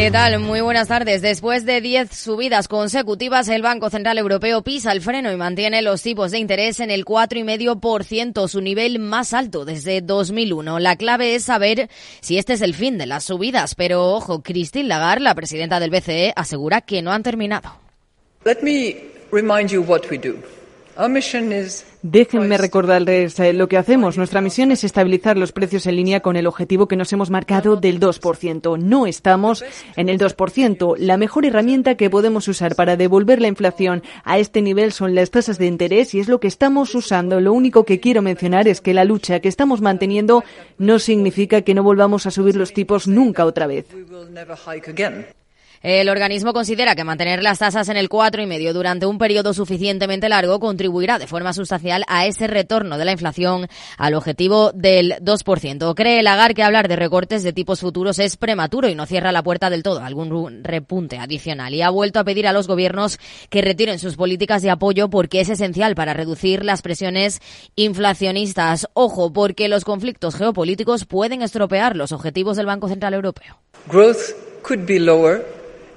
¿Qué tal? Muy buenas tardes. Después de 10 subidas consecutivas, el Banco Central Europeo pisa el freno y mantiene los tipos de interés en el 4,5%, su nivel más alto desde 2001. La clave es saber si este es el fin de las subidas, pero ojo, Christine Lagarde, la presidenta del BCE, asegura que no han terminado. Déjenme recordarles eh, lo que hacemos. Nuestra misión es estabilizar los precios en línea con el objetivo que nos hemos marcado del 2%. No estamos en el 2%. La mejor herramienta que podemos usar para devolver la inflación a este nivel son las tasas de interés y es lo que estamos usando. Lo único que quiero mencionar es que la lucha que estamos manteniendo no significa que no volvamos a subir los tipos nunca otra vez. El organismo considera que mantener las tasas en el 4,5 durante un periodo suficientemente largo contribuirá de forma sustancial a ese retorno de la inflación al objetivo del 2%. Cree Lagar que hablar de recortes de tipos futuros es prematuro y no cierra la puerta del todo algún repunte adicional. Y ha vuelto a pedir a los gobiernos que retiren sus políticas de apoyo porque es esencial para reducir las presiones inflacionistas. Ojo, porque los conflictos geopolíticos pueden estropear los objetivos del Banco Central Europeo.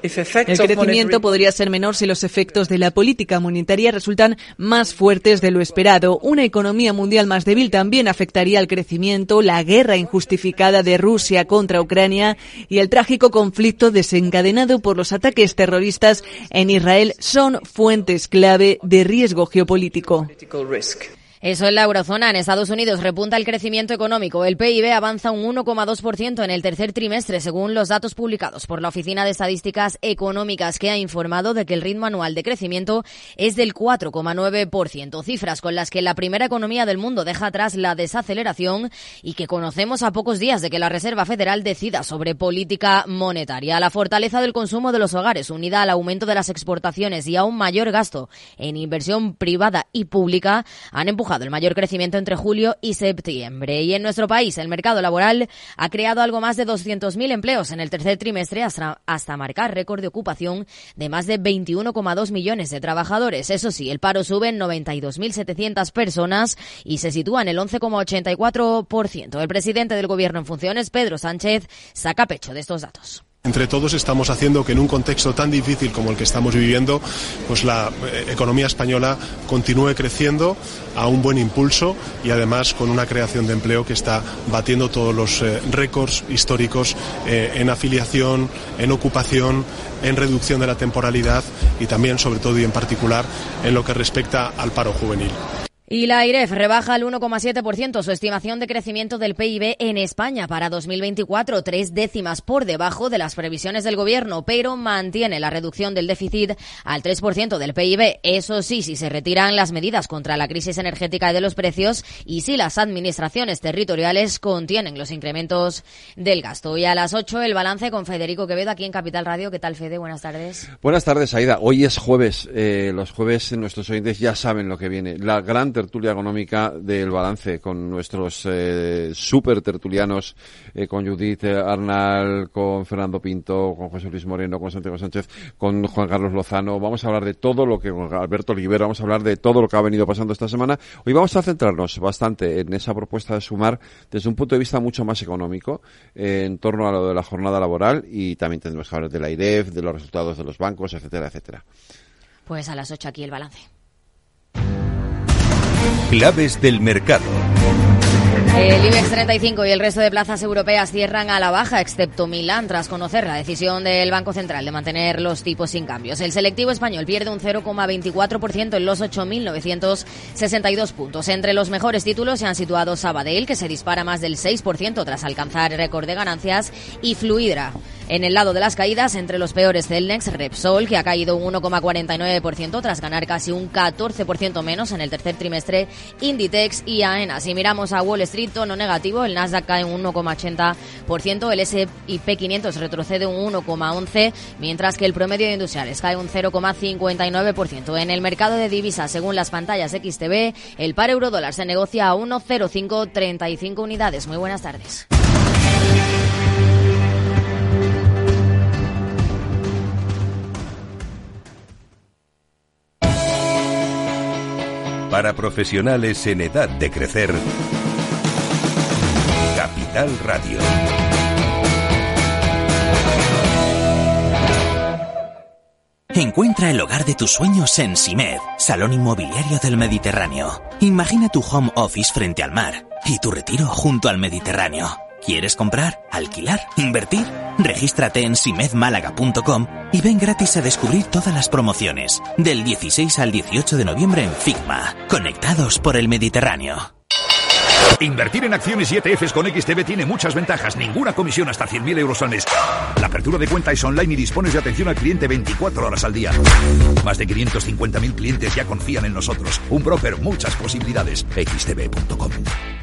El crecimiento podría ser menor si los efectos de la política monetaria resultan más fuertes de lo esperado. Una economía mundial más débil también afectaría al crecimiento, la guerra injustificada de Rusia contra Ucrania y el trágico conflicto desencadenado por los ataques terroristas en Israel son fuentes clave de riesgo geopolítico. Eso en la eurozona. En Estados Unidos repunta el crecimiento económico. El PIB avanza un 1,2% en el tercer trimestre, según los datos publicados por la Oficina de Estadísticas Económicas, que ha informado de que el ritmo anual de crecimiento es del 4,9%. Cifras con las que la primera economía del mundo deja atrás la desaceleración y que conocemos a pocos días de que la Reserva Federal decida sobre política monetaria. La fortaleza del consumo de los hogares, unida al aumento de las exportaciones y a un mayor gasto en inversión privada y pública, han empujado el mayor crecimiento entre julio y septiembre. Y en nuestro país, el mercado laboral ha creado algo más de 200.000 empleos en el tercer trimestre hasta, hasta marcar récord de ocupación de más de 21,2 millones de trabajadores. Eso sí, el paro sube en 92.700 personas y se sitúa en el 11,84%. El presidente del Gobierno en funciones, Pedro Sánchez, saca pecho de estos datos. Entre todos estamos haciendo que en un contexto tan difícil como el que estamos viviendo, pues la eh, economía española continúe creciendo a un buen impulso y además con una creación de empleo que está batiendo todos los eh, récords históricos eh, en afiliación, en ocupación, en reducción de la temporalidad y también, sobre todo y en particular, en lo que respecta al paro juvenil. Y la IREF rebaja al 1,7% su estimación de crecimiento del PIB en España para 2024, tres décimas por debajo de las previsiones del gobierno, pero mantiene la reducción del déficit al 3% del PIB. Eso sí, si se retiran las medidas contra la crisis energética y de los precios y si las administraciones territoriales contienen los incrementos del gasto. Y a las 8 el balance con Federico Quevedo aquí en Capital Radio. ¿Qué tal, Fede? Buenas tardes. Buenas tardes, Aida. Hoy es jueves. Eh, los jueves nuestros oyentes ya saben lo que viene. La gran tertulia económica del balance con nuestros eh, super tertulianos, eh, con Judith Arnal, con Fernando Pinto, con José Luis Moreno, con Santiago Sánchez, con Juan Carlos Lozano. Vamos a hablar de todo lo que, con Alberto Olivera, vamos a hablar de todo lo que ha venido pasando esta semana. Hoy vamos a centrarnos bastante en esa propuesta de sumar desde un punto de vista mucho más económico, eh, en torno a lo de la jornada laboral y también tendremos que hablar de la IREF, de los resultados de los bancos, etcétera, etcétera. Pues a las 8 aquí el balance. Claves del mercado. El IBEX 35 y el resto de plazas europeas cierran a la baja, excepto Milán, tras conocer la decisión del Banco Central de mantener los tipos sin cambios. El selectivo español pierde un 0,24% en los 8.962 puntos. Entre los mejores títulos se han situado Sabadell, que se dispara más del 6% tras alcanzar récord de ganancias, y Fluidra. En el lado de las caídas, entre los peores Celnex, Repsol, que ha caído un 1,49% tras ganar casi un 14% menos en el tercer trimestre, Inditex y AENA. Si miramos a Wall Street, estricto no negativo, el Nasdaq cae un 1,80%, el S&P 500 retrocede un 1,11%, mientras que el promedio de industriales cae un 0,59%. En el mercado de divisas, según las pantallas XTB, el par euro dólar se negocia a 1,0535 unidades. Muy buenas tardes. Para profesionales en edad de crecer, Radio. Encuentra el hogar de tus sueños en Simed, Salón Inmobiliario del Mediterráneo. Imagina tu home office frente al mar y tu retiro junto al Mediterráneo. ¿Quieres comprar, alquilar, invertir? Regístrate en simedmálaga.com y ven gratis a descubrir todas las promociones del 16 al 18 de noviembre en Figma, conectados por el Mediterráneo. Invertir en acciones y ETFs con XTB tiene muchas ventajas. Ninguna comisión hasta 100.000 euros al mes. La apertura de cuenta es online y dispones de atención al cliente 24 horas al día. Más de 550.000 clientes ya confían en nosotros. Un broker, muchas posibilidades. XTB.com.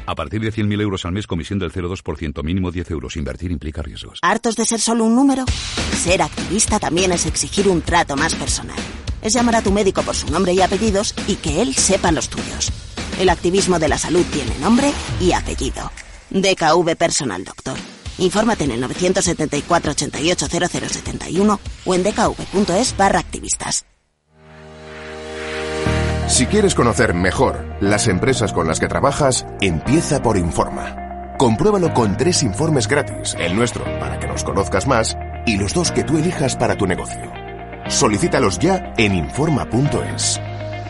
A partir de 100.000 euros al mes, comisión del 0,2%, mínimo 10 euros. Invertir implica riesgos. ¿Hartos de ser solo un número? Ser activista también es exigir un trato más personal. Es llamar a tu médico por su nombre y apellidos y que él sepa los tuyos. El activismo de la salud tiene nombre y apellido. DKV Personal Doctor. Infórmate en el 974 88 0071 o en dkv.es barra activistas. Si quieres conocer mejor las empresas con las que trabajas, empieza por Informa. Compruébalo con tres informes gratis, el nuestro para que nos conozcas más y los dos que tú elijas para tu negocio. Solicítalos ya en Informa.es.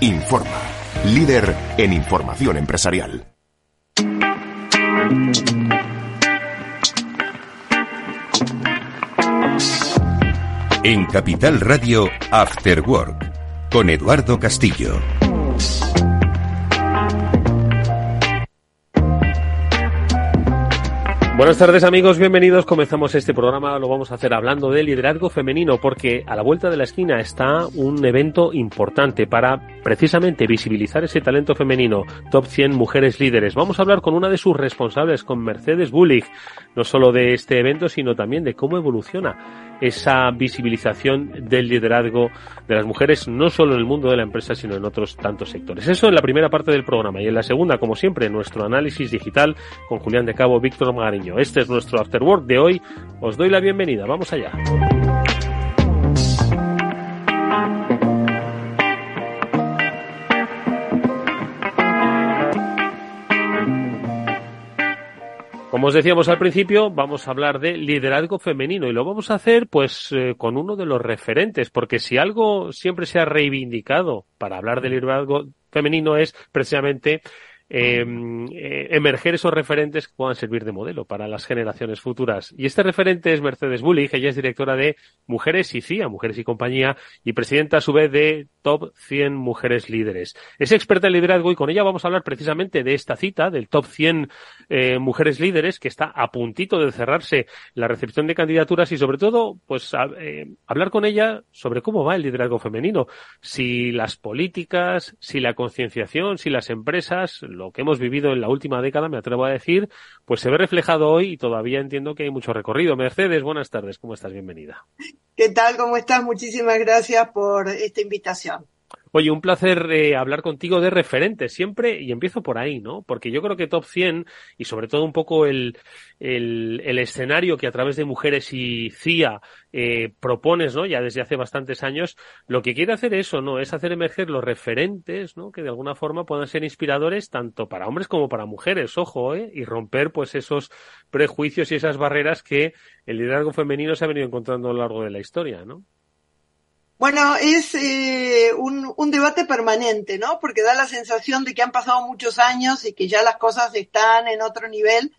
Informa, líder en información empresarial. En Capital Radio, After Work, con Eduardo Castillo. Buenas tardes amigos, bienvenidos. Comenzamos este programa, lo vamos a hacer hablando de liderazgo femenino porque a la vuelta de la esquina está un evento importante para precisamente visibilizar ese talento femenino, Top 100 Mujeres Líderes. Vamos a hablar con una de sus responsables, con Mercedes Bullig, no solo de este evento, sino también de cómo evoluciona esa visibilización del liderazgo de las mujeres, no solo en el mundo de la empresa, sino en otros tantos sectores. Eso en la primera parte del programa y en la segunda, como siempre, nuestro análisis digital con Julián de Cabo, Víctor Magariño. Este es nuestro Afterwork de hoy. Os doy la bienvenida. Vamos allá. Como os decíamos al principio, vamos a hablar de liderazgo femenino y lo vamos a hacer pues eh, con uno de los referentes, porque si algo siempre se ha reivindicado para hablar de liderazgo femenino es precisamente Em, eh, emerger esos referentes que puedan servir de modelo para las generaciones futuras. Y este referente es Mercedes Bullig, ella es directora de Mujeres y CIA, Mujeres y Compañía, y presidenta a su vez de Top 100 Mujeres Líderes. Es experta en liderazgo y con ella vamos a hablar precisamente de esta cita, del Top 100 eh, Mujeres Líderes, que está a puntito de cerrarse la recepción de candidaturas y sobre todo, pues eh, hablar con ella sobre cómo va el liderazgo femenino, si las políticas, si la concienciación, si las empresas, lo que hemos vivido en la última década, me atrevo a decir, pues se ve reflejado hoy y todavía entiendo que hay mucho recorrido. Mercedes, buenas tardes, ¿cómo estás? Bienvenida. ¿Qué tal? ¿Cómo estás? Muchísimas gracias por esta invitación. Oye, un placer eh, hablar contigo de referentes siempre, y empiezo por ahí, ¿no? Porque yo creo que Top 100, y sobre todo un poco el, el, el escenario que a través de Mujeres y CIA eh, propones, ¿no? Ya desde hace bastantes años, lo que quiere hacer eso, ¿no? Es hacer emerger los referentes, ¿no? Que de alguna forma puedan ser inspiradores tanto para hombres como para mujeres, ojo, ¿eh? Y romper, pues, esos prejuicios y esas barreras que el liderazgo femenino se ha venido encontrando a lo largo de la historia, ¿no? Bueno, es eh, un, un, debate permanente, ¿no? Porque da la sensación de que han pasado muchos años y que ya las cosas están en otro nivel,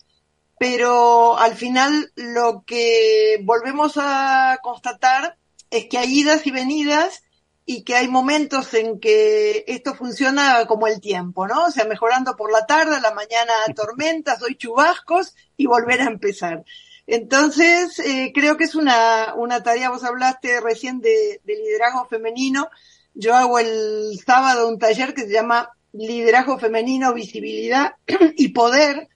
pero al final lo que volvemos a constatar es que hay idas y venidas y que hay momentos en que esto funciona como el tiempo, ¿no? O sea, mejorando por la tarde, a la mañana tormentas, hoy chubascos y volver a empezar. Entonces, eh, creo que es una, una tarea, vos hablaste recién de, de, liderazgo femenino, yo hago el sábado un taller que se llama Liderazgo Femenino, Visibilidad y Poder,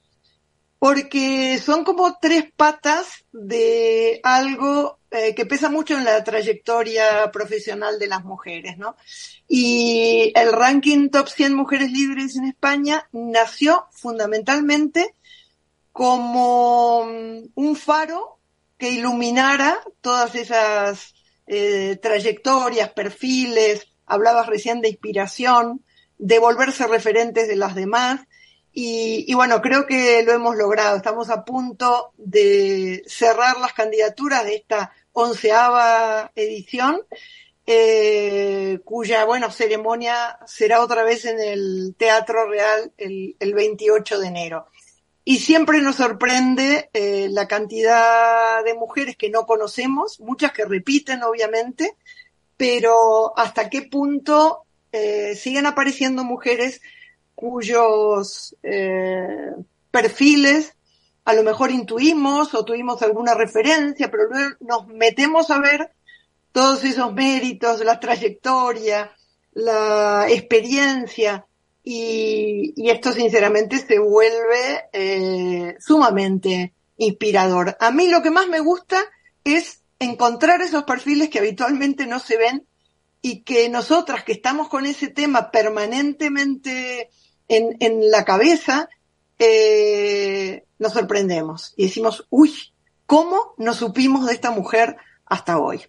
porque son como tres patas de algo eh, que pesa mucho en la trayectoria profesional de las mujeres, ¿no? Y el ranking Top 100 Mujeres Libres en España nació fundamentalmente como mm, un faro que iluminara todas esas eh, trayectorias, perfiles, hablabas recién de inspiración, de volverse referentes de las demás. Y, bueno, creo que lo hemos logrado. Estamos a punto de cerrar las candidaturas de esta onceava edición, eh, cuya, bueno, ceremonia será otra vez en el Teatro Real el, el 28 de enero. Y siempre nos sorprende eh, la cantidad de mujeres que no conocemos, muchas que repiten, obviamente, pero hasta qué punto eh, siguen apareciendo mujeres cuyos eh, perfiles a lo mejor intuimos o tuvimos alguna referencia, pero luego nos metemos a ver todos esos méritos, la trayectoria, la experiencia, y, esto sinceramente se vuelve eh, sumamente inspirador. A mí lo que más me gusta es encontrar esos perfiles que habitualmente no se ven y que nosotras que estamos con ese tema permanentemente en, en la cabeza, eh, nos sorprendemos y decimos, uy, ¿cómo nos supimos de esta mujer hasta hoy?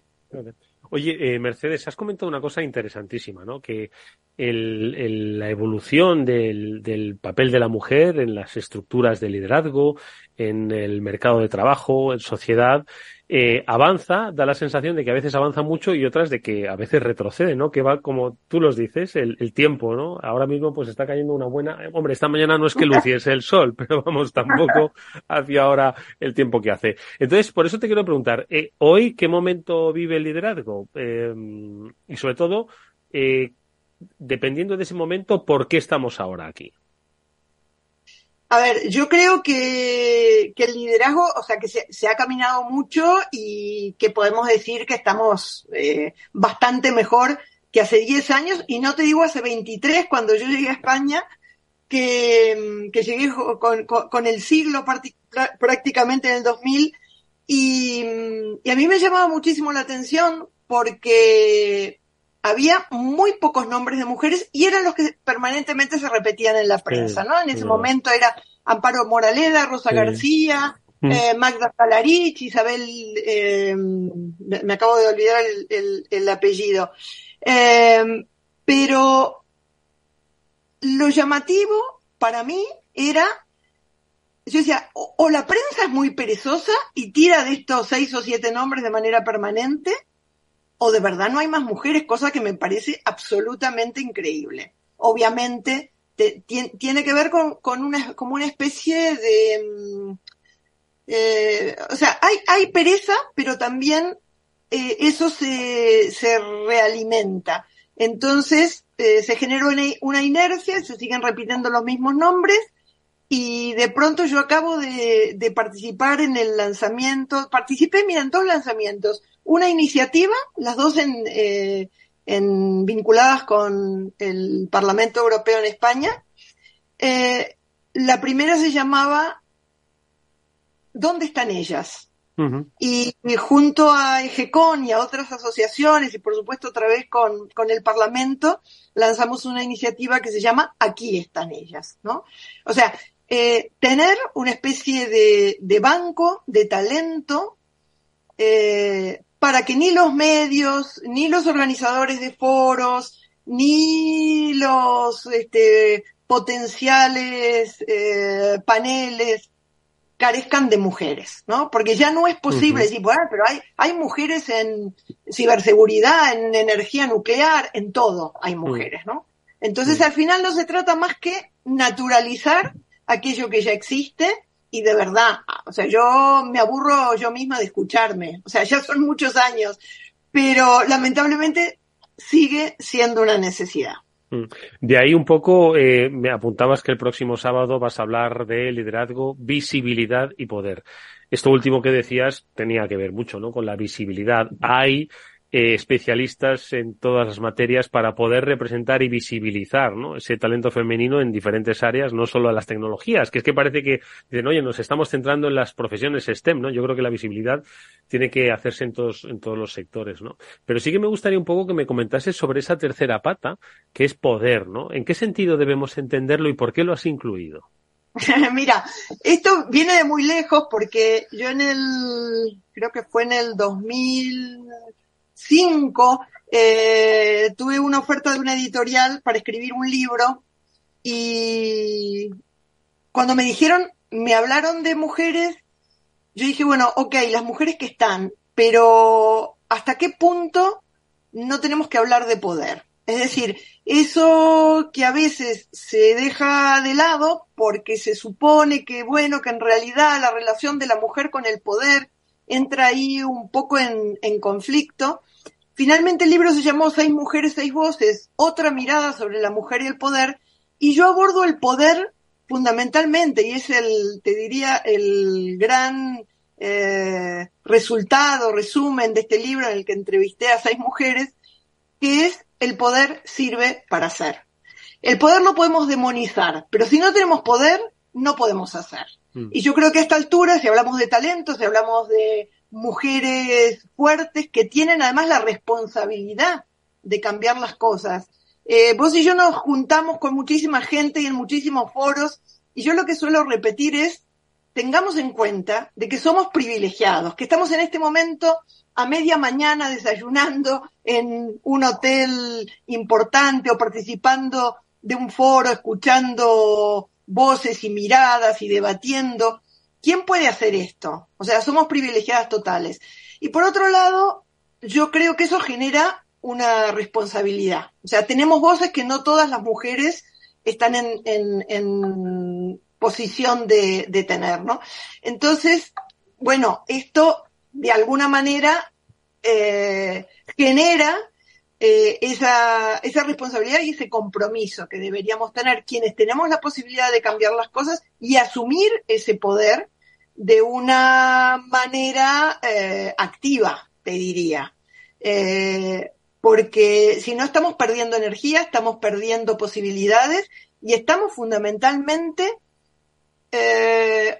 Oye, eh, Mercedes, has comentado una cosa interesantísima, ¿no? Que el, el, la evolución del, del, papel de la mujer en las estructuras de liderazgo, en el mercado de trabajo, en sociedad, eh, avanza, da la sensación de que a veces avanza mucho y otras de que a veces retrocede, ¿no? Que va, como tú los dices, el, el tiempo, ¿no? Ahora mismo pues está cayendo una buena... Hombre, esta mañana no es que luciese el sol, pero vamos, tampoco hacia ahora el tiempo que hace. Entonces, por eso te quiero preguntar, eh, ¿hoy qué momento vive el liderazgo? Eh, y sobre todo, eh, dependiendo de ese momento, ¿por qué estamos ahora aquí? A ver, yo creo que, el liderazgo, o sea, que se, ha caminado mucho y que podemos decir que estamos eh, bastante mejor que hace 10 años, y no te digo hace 23, cuando yo llegué a España, que, llegué con el siglo prácticamente en el 2000, y, y a mí me llamaba muchísimo la atención porque había muy pocos nombres de mujeres y eran los que permanentemente se repetían en la prensa, ¿no? En ese momento era Amparo Moraleda, Rosa García, eh, Magda Salarich, Isabel, eh, me acabo de olvidar el, el, el apellido. Eh, pero lo llamativo para mí era, yo decía, o, o la prensa es muy perezosa y tira de estos seis o siete nombres de manera permanente, o de verdad no hay más mujeres, cosa que me parece absolutamente increíble. Obviamente te, tiene, que ver con, con, una, como una especie de... Eh, o sea, hay, hay pereza, pero también eh, eso se, se realimenta. Entonces eh, se genera una, una inercia, se siguen repitiendo los mismos nombres y de pronto yo acabo de, de, participar en el lanzamiento, participé, mira, en dos lanzamientos, una iniciativa, las dos en, eh, en vinculadas con el Parlamento Europeo en España. Eh, la primera se llamaba ¿Dónde están ellas? Uh -huh. y, y, junto a EGECON y a otras asociaciones y por supuesto otra vez con, con el Parlamento lanzamos una iniciativa que se llama Aquí están ellas, ¿no? O sea, eh, tener una especie de, de banco de talento eh, para que ni los medios, ni los organizadores de foros, ni los este, potenciales eh, paneles carezcan de mujeres, ¿no? Porque ya no es posible uh -huh. decir, bueno, pero hay, hay mujeres en ciberseguridad, en energía nuclear, en todo hay mujeres, ¿no? Entonces, uh -huh. al final no se trata más que naturalizar aquello que ya existe y de verdad, o sea, yo me aburro yo misma de escucharme, o sea, ya son muchos años, pero lamentablemente sigue siendo una necesidad. Mm. De ahí un poco eh, me apuntabas que el próximo sábado vas a hablar de liderazgo, visibilidad y poder. Esto último que decías tenía que ver mucho, ¿no? Con la visibilidad. Hay eh, especialistas en todas las materias para poder representar y visibilizar ¿no? ese talento femenino en diferentes áreas, no solo a las tecnologías, que es que parece que dicen, oye, nos estamos centrando en las profesiones STEM, ¿no? Yo creo que la visibilidad tiene que hacerse en todos, en todos los sectores, ¿no? Pero sí que me gustaría un poco que me comentases sobre esa tercera pata, que es poder, ¿no? ¿En qué sentido debemos entenderlo y por qué lo has incluido? Mira, esto viene de muy lejos porque yo en el, creo que fue en el 2000, 2005 eh, tuve una oferta de una editorial para escribir un libro y cuando me dijeron, me hablaron de mujeres, yo dije, bueno, ok, las mujeres que están, pero ¿hasta qué punto no tenemos que hablar de poder? Es decir, eso que a veces se deja de lado porque se supone que, bueno, que en realidad la relación de la mujer con el poder entra ahí un poco en conflicto. Finalmente el libro se llamó Seis mujeres, seis voces, otra mirada sobre la mujer y el poder, y yo abordo el poder fundamentalmente, y es el, te diría, el gran eh, resultado, resumen de este libro en el que entrevisté a seis mujeres, que es el poder sirve para hacer. El poder lo podemos demonizar, pero si no tenemos poder, no podemos hacer. Mm. Y yo creo que a esta altura, si hablamos de talentos, si hablamos de mujeres fuertes que tienen además la responsabilidad de cambiar las cosas. Eh, vos y yo nos juntamos con muchísima gente y en muchísimos foros, y yo lo que suelo repetir es, tengamos en cuenta de que somos privilegiados, que estamos en este momento a media mañana desayunando en un hotel importante o participando de un foro, escuchando voces y miradas y debatiendo. ¿Quién puede hacer esto? O sea, somos privilegiadas totales. Y por otro lado, yo creo que eso genera una responsabilidad. O sea, tenemos voces que no todas las mujeres están en, en, posición de, tener, ¿no? Entonces, bueno, esto de alguna manera eh, genera eh, esa, responsabilidad y ese compromiso que deberíamos tener quienes tenemos la posibilidad de cambiar las cosas y asumir ese poder de una manera eh, activa, te diría. porque si no estamos perdiendo energía, estamos perdiendo posibilidades y estamos fundamentalmente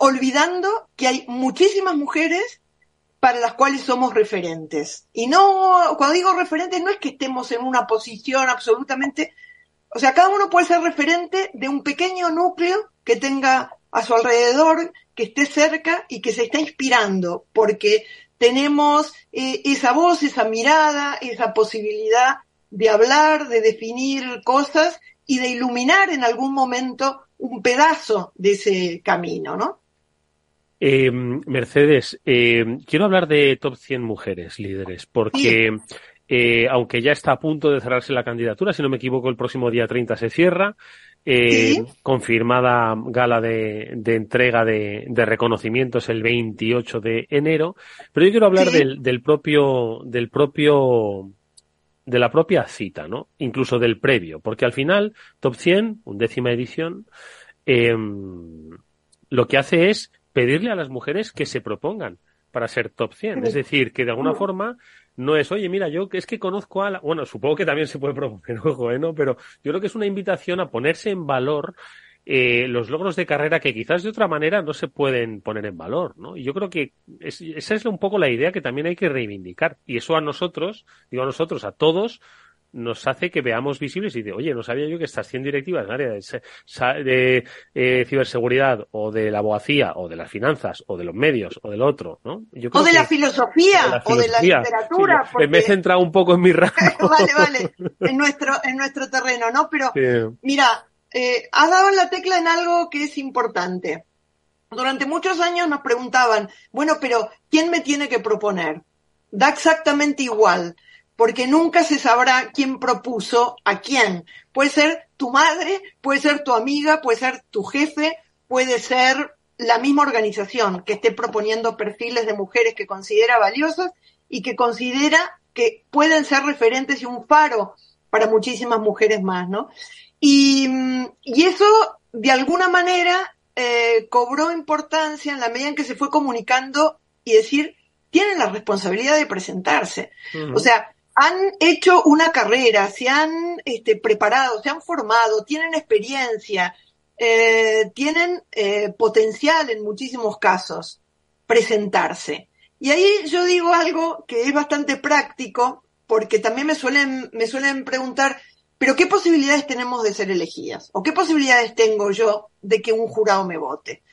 olvidando que hay muchísimas mujeres para las cuales somos referentes. Y no, cuando digo referentes, no es que estemos en una posición absolutamente, o sea, cada uno puede ser referente de un pequeño núcleo que tenga a su alrededor, que esté cerca y que se está inspirando, porque tenemos eh, esa voz, esa mirada, esa posibilidad de hablar, de definir cosas y de iluminar en algún momento un pedazo de ese camino, ¿no? Eh, Mercedes, eh, quiero hablar de top 100 mujeres líderes, porque eh, aunque ya está a punto de cerrarse la candidatura, si no me equivoco, el próximo día 30 se cierra, eh, confirmada gala de, de entrega de, de, reconocimientos el 28 de enero, pero yo quiero hablar del, del propio, del propio de la propia cita, ¿no? Incluso del previo, porque al final, Top 100, undécima edición, eh, lo que hace es pedirle a las mujeres que se propongan para ser top 100. Es decir, que de alguna forma no es, oye, mira, yo es que conozco a la... Bueno, supongo que también se puede proponer, ojo, ¿eh? ¿no? Pero yo creo que es una invitación a ponerse en valor eh, los logros de carrera que quizás de otra manera no se pueden poner en valor, ¿no? Y yo creo que esa es un poco la idea que también hay que reivindicar. Y eso a nosotros, digo a nosotros, a todos, nos hace que veamos visibles y de, oye, no sabía yo que estas 100 directivas en área de, de eh, ciberseguridad o de la abogacía o de las finanzas o de los medios o del otro, ¿no? Yo o, de la filosofía, o de la literatura. Me he centrado un poco en mi rango. vale, vale, en nuestro, en nuestro terreno, ¿no? Pero, mira, eh, has dado la tecla en algo que es importante. Durante muchos años nos preguntaban, bueno, pero ¿quién me tiene que proponer? Da exactamente igual porque nunca se sabrá quién propuso a quién. Puede ser tu madre, puede ser tu amiga, puede ser tu jefe, puede ser la misma organización que esté proponiendo perfiles de mujeres que considera valiosas y que considera que pueden ser referentes y un faro para muchísimas mujeres más, ¿no? Y, y eso, de alguna manera, eh, cobró importancia en la medida en que se fue comunicando y decir, tienen la responsabilidad de presentarse. O sea, han hecho una carrera, se han este, preparado, se han formado, tienen experiencia, eh, tienen eh, potencial en muchísimos casos presentarse. Y ahí yo digo algo que es bastante práctico, porque también me suelen, me suelen preguntar, pero ¿qué posibilidades tenemos de ser elegidas? ¿O qué posibilidades tengo yo de que un jurado me vote?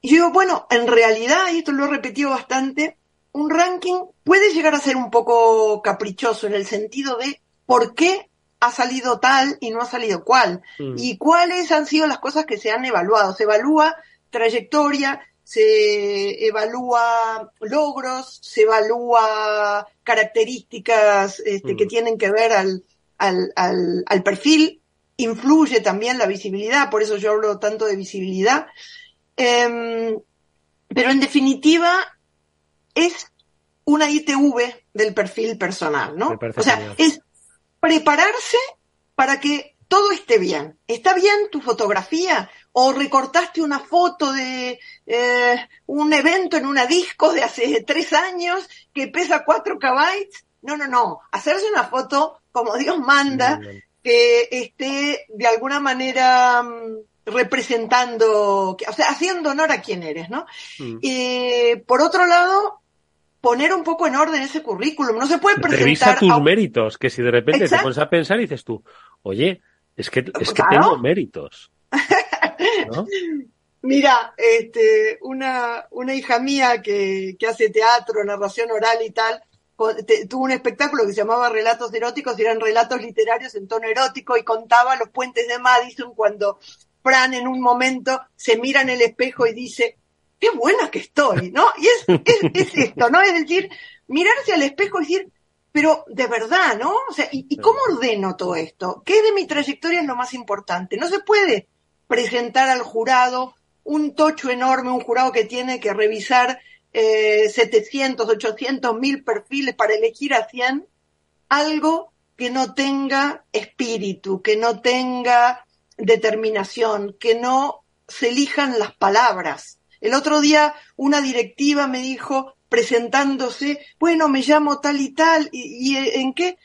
Y yo digo, bueno, en realidad, y esto lo he repetido bastante, un ranking puede llegar a ser un poco caprichoso en el sentido de por qué ha salido tal y no ha salido cual. Mm. Y cuáles han sido las cosas que se han evaluado. Se evalúa trayectoria, se evalúa logros, se evalúa características este, que tienen que ver al, al, al, al perfil, influye también la visibilidad, por eso yo hablo tanto de visibilidad. Em, pero en definitiva es una ITV del perfil personal, ¿no? O sea, genial. es prepararse para que todo esté bien. ¿Está bien tu fotografía? ¿O recortaste una foto de eh, un evento en una disco de hace tres años que pesa cuatro kbytes? No, no, no. Hacerse una foto como Dios manda, que esté de alguna manera mm, representando, o sea, haciendo honor a quien eres, ¿no? Mm. Y por otro lado, poner un poco en orden ese currículum. No se puede Revisa presentar tus a un- méritos, que si de repente te pones a pensar y dices tú, oye, es que, es que Claro. tengo méritos. ¿no? Mira, este, una, una hija mía que, que hace teatro, narración oral y tal, te- tuvo un espectáculo que se llamaba Relatos eróticos, y eran relatos literarios en tono erótico, y contaba los puentes de Madison cuando Fran en un momento se mira en el espejo y dice, qué buena que estoy, ¿no? Y es, es, es esto, ¿no? Es decir, mirarse al espejo y decir, pero de verdad, ¿no? O sea, ¿y, y cómo ordeno todo esto? ¿Qué de mi trayectoria es lo más importante? No se puede presentar al jurado un tocho enorme, un jurado que tiene que revisar eh, 700, 800 mil perfiles para elegir a 100, algo que no tenga espíritu, que no tenga determinación, que no se elijan las palabras. El otro día una directiva me dijo, presentándose, bueno, me llamo tal y tal, y, y ¿en qué,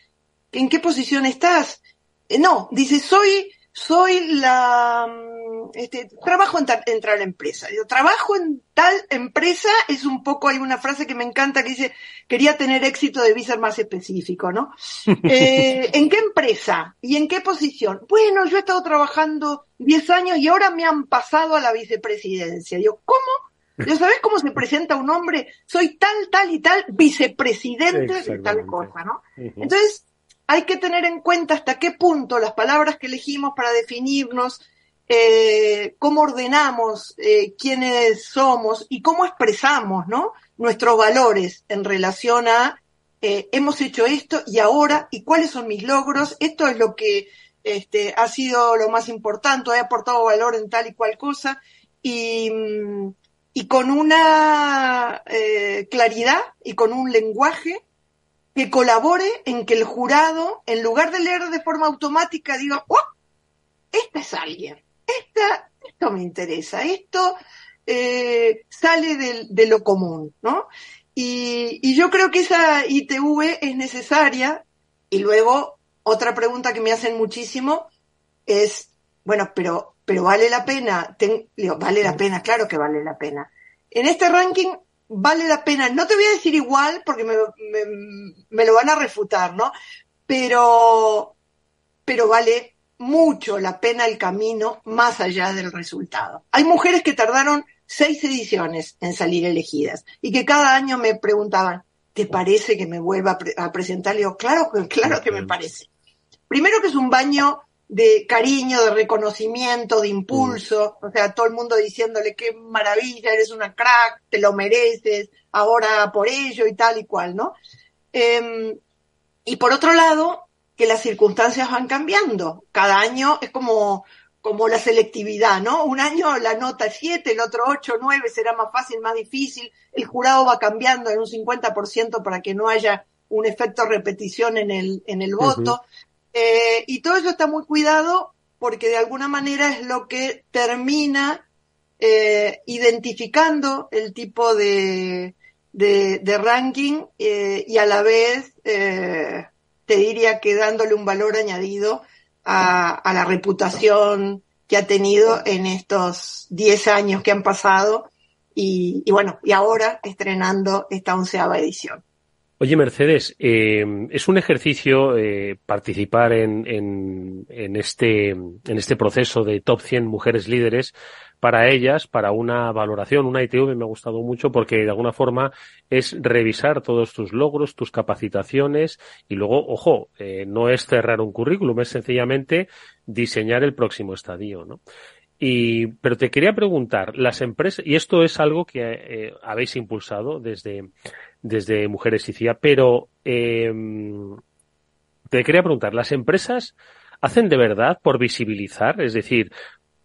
en qué posición estás? Eh, no, dice, soy, soy la, mm, este, trabajo en, tal- en tal empresa. Yo trabajo en tal empresa, es un poco, hay una frase que me encanta que dice, quería tener éxito, debí ser más específico, ¿no? Eh, ¿En qué empresa? ¿Y en qué posición? Bueno, yo he estado trabajando 10 años y ahora me han pasado a la vicepresidencia. Yo, ¿cómo? ¿Ya sabes cómo se presenta un hombre? Soy tal, tal y tal vicepresidente de tal cosa, ¿no? Entonces, hay que tener en cuenta hasta qué punto las palabras que elegimos para definirnos, eh, cómo ordenamos eh, quiénes somos y cómo expresamos, ¿no? Nuestros valores en relación a eh, hemos hecho esto y ahora y cuáles son mis logros. Esto es lo que este, ha sido lo más importante. He aportado valor en tal y cual cosa y, con una eh, claridad y con un lenguaje que colabore en que el jurado, en lugar de leer de forma automática, diga, ¡oh! Esta es alguien, esta, esto me interesa, esto eh, sale de, lo común, ¿no? Y, y yo creo que esa ITV es necesaria. Y luego, otra pregunta que me hacen muchísimo es, bueno, pero, pero vale la pena, Ten- digo, vale la pena, claro que vale la pena. En este ranking vale la pena, no te voy a decir igual porque me, me- me lo van a refutar, ¿no? Pero, pero vale mucho la pena el camino más allá del resultado. Hay mujeres que tardaron seis ediciones en salir elegidas y que cada año me preguntaban, ¿te parece que me vuelva a, pre- a presentar? Le digo, claro, claro que me parece. Primero que es un baño de cariño, de reconocimiento, de impulso, o sea, todo el mundo diciéndole qué maravilla, eres una crack, te lo mereces, ahora por ello y tal y cual, ¿no? Em, y por otro lado, que las circunstancias van cambiando. Cada año es como, como la selectividad, ¿no? Un año la nota es 7, el otro 8, 9, será más fácil, más difícil. El jurado va cambiando en un 50% para que no haya un efecto repetición en el, en el voto. Eh, y todo eso está muy cuidado porque de alguna manera es lo que termina eh, identificando el tipo de, de, ranking eh, y a la vez eh, te diría que dándole un valor añadido a, la reputación que ha tenido en estos 10 años que han pasado y bueno, y ahora estrenando esta onceava edición. Oye, Mercedes, eh, es un ejercicio eh, participar en, en, en, este, en este proceso de top 100 mujeres líderes, para ellas, para una valoración, una ITV me ha gustado mucho porque de alguna forma es revisar todos tus logros, tus capacitaciones y luego, ojo, eh, no es cerrar un currículum, es sencillamente diseñar el próximo estadio, ¿no? Y, pero te quería preguntar, las empresas, y esto es algo que habéis impulsado desde, desde Mujeres y CIA, pero eh, te quería preguntar, ¿las empresas hacen de verdad por visibilizar? Es decir,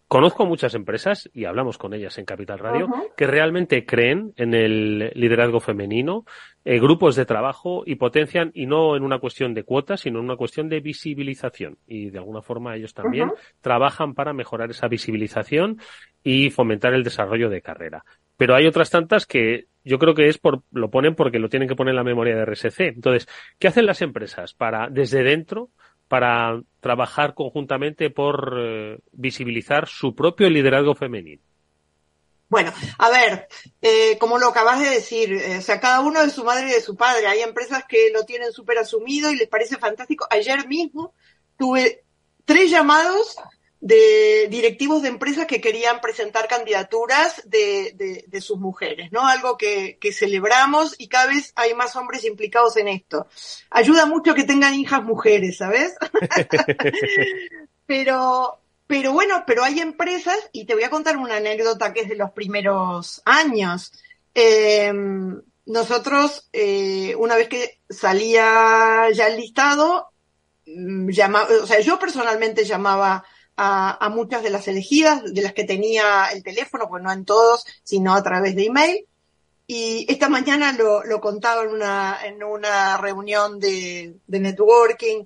Conozco muchas empresas, y hablamos con ellas en Capital Radio, que realmente creen en el liderazgo femenino, eh, grupos de trabajo y potencian, y no en una cuestión de cuotas, sino en una cuestión de visibilización. Y de alguna forma ellos también trabajan para mejorar esa visibilización y fomentar el desarrollo de carrera. Pero hay otras tantas que yo creo que es por, lo ponen porque lo tienen que poner en la memoria de RSC. Entonces, ¿qué hacen las empresas para, desde dentro, para trabajar conjuntamente por eh, visibilizar su propio liderazgo femenino? Bueno, a ver, eh, como lo acabas de decir, eh, o sea, cada uno de su madre y de su padre. Hay empresas que lo tienen súper asumido y les parece fantástico. Ayer mismo tuve tres llamados de directivos de empresas que querían presentar candidaturas de, de, sus mujeres, ¿no? Algo que, que, celebramos y cada vez hay más hombres implicados en esto. Ayuda mucho que tengan hijas mujeres, ¿sabes? pero, pero bueno, pero hay empresas, y te voy a contar una anécdota que es de los primeros años. Eh, nosotros, eh, una vez que salía ya el listado, mm, llamaba, o sea, yo personalmente llamaba a, muchas de las elegidas, de las que tenía el teléfono, pues no en todos, sino a través de email. Y esta mañana lo, lo contaba en una, en una reunión de, de networking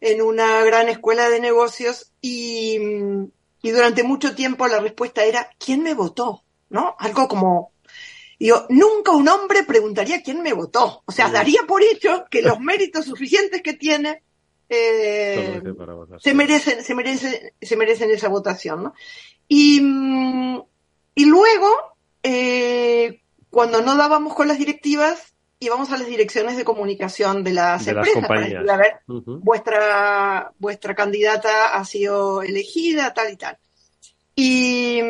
en una gran escuela de negocios y, y durante mucho tiempo la respuesta era, ¿quién me votó? ¿No? Algo como, yo, nunca un hombre preguntaría quién me votó. O sea, daría por hecho que los méritos suficientes que tiene eh, se merecen, se merecen, se merecen esa votación, ¿no? Y, y luego, eh, cuando no dábamos con las directivas, íbamos a las direcciones de comunicación de las empresas para decir, a ver, vuestra, vuestra candidata ha sido elegida, tal y tal. Y,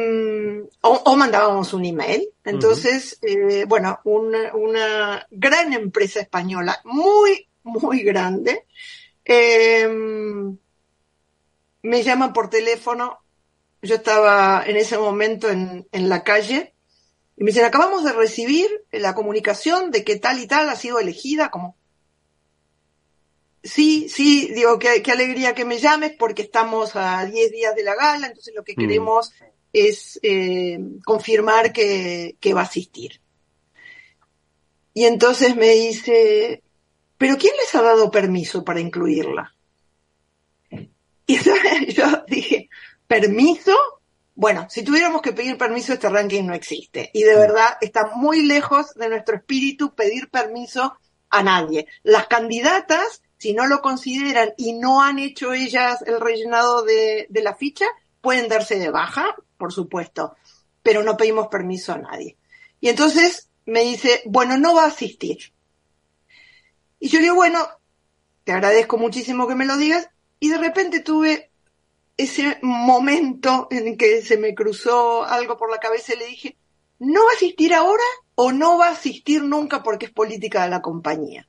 o, mandábamos un email. Entonces, eh, bueno, una, una gran empresa española, muy, muy grande, eh, me llaman por teléfono. Yo estaba en ese momento en, en la calle y me dicen, acabamos de recibir la comunicación de que tal y tal ha sido elegida como... Sí, sí, digo, qué, qué alegría que me llames porque estamos a 10 días de la gala, entonces lo que mm. queremos es eh, confirmar que, que va a asistir. Y entonces me dice, pero ¿quién les ha dado permiso para incluirla? Y yo dije, ¿permiso? Bueno, si tuviéramos que pedir permiso, este ranking no existe. Y de mm. verdad está muy lejos de nuestro espíritu pedir permiso a nadie. Las candidatas, si no lo consideran y no han hecho ellas el rellenado de, de la ficha, pueden darse de baja, por supuesto, pero no pedimos permiso a nadie. Y entonces me dice, bueno, no va a asistir. Y yo digo, bueno, te agradezco muchísimo que me lo digas. Y de repente tuve ese momento en que se me cruzó algo por la cabeza y le dije, ¿no va a asistir ahora o no va a asistir nunca porque es política de la compañía?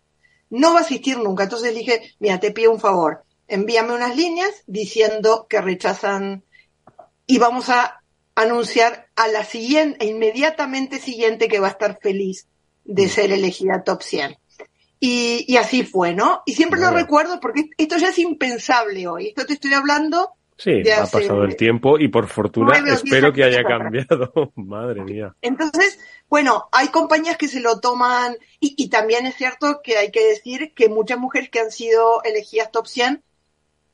No va a asistir nunca. Entonces le dije, mira, te pido un favor, envíame unas líneas diciendo que rechazan y vamos a anunciar a la siguiente, inmediatamente siguiente que va a estar feliz de mm. ser elegida top 100. Y, y así fue, ¿no? Y siempre lo recuerdo porque esto ya es impensable hoy. Esto te estoy hablando. Sí, ha pasado el tiempo y por fortuna espero que haya cambiado. Madre mía. Entonces, bueno, hay compañías que se lo toman y, y también es cierto que hay que decir que muchas mujeres que han sido elegidas top 100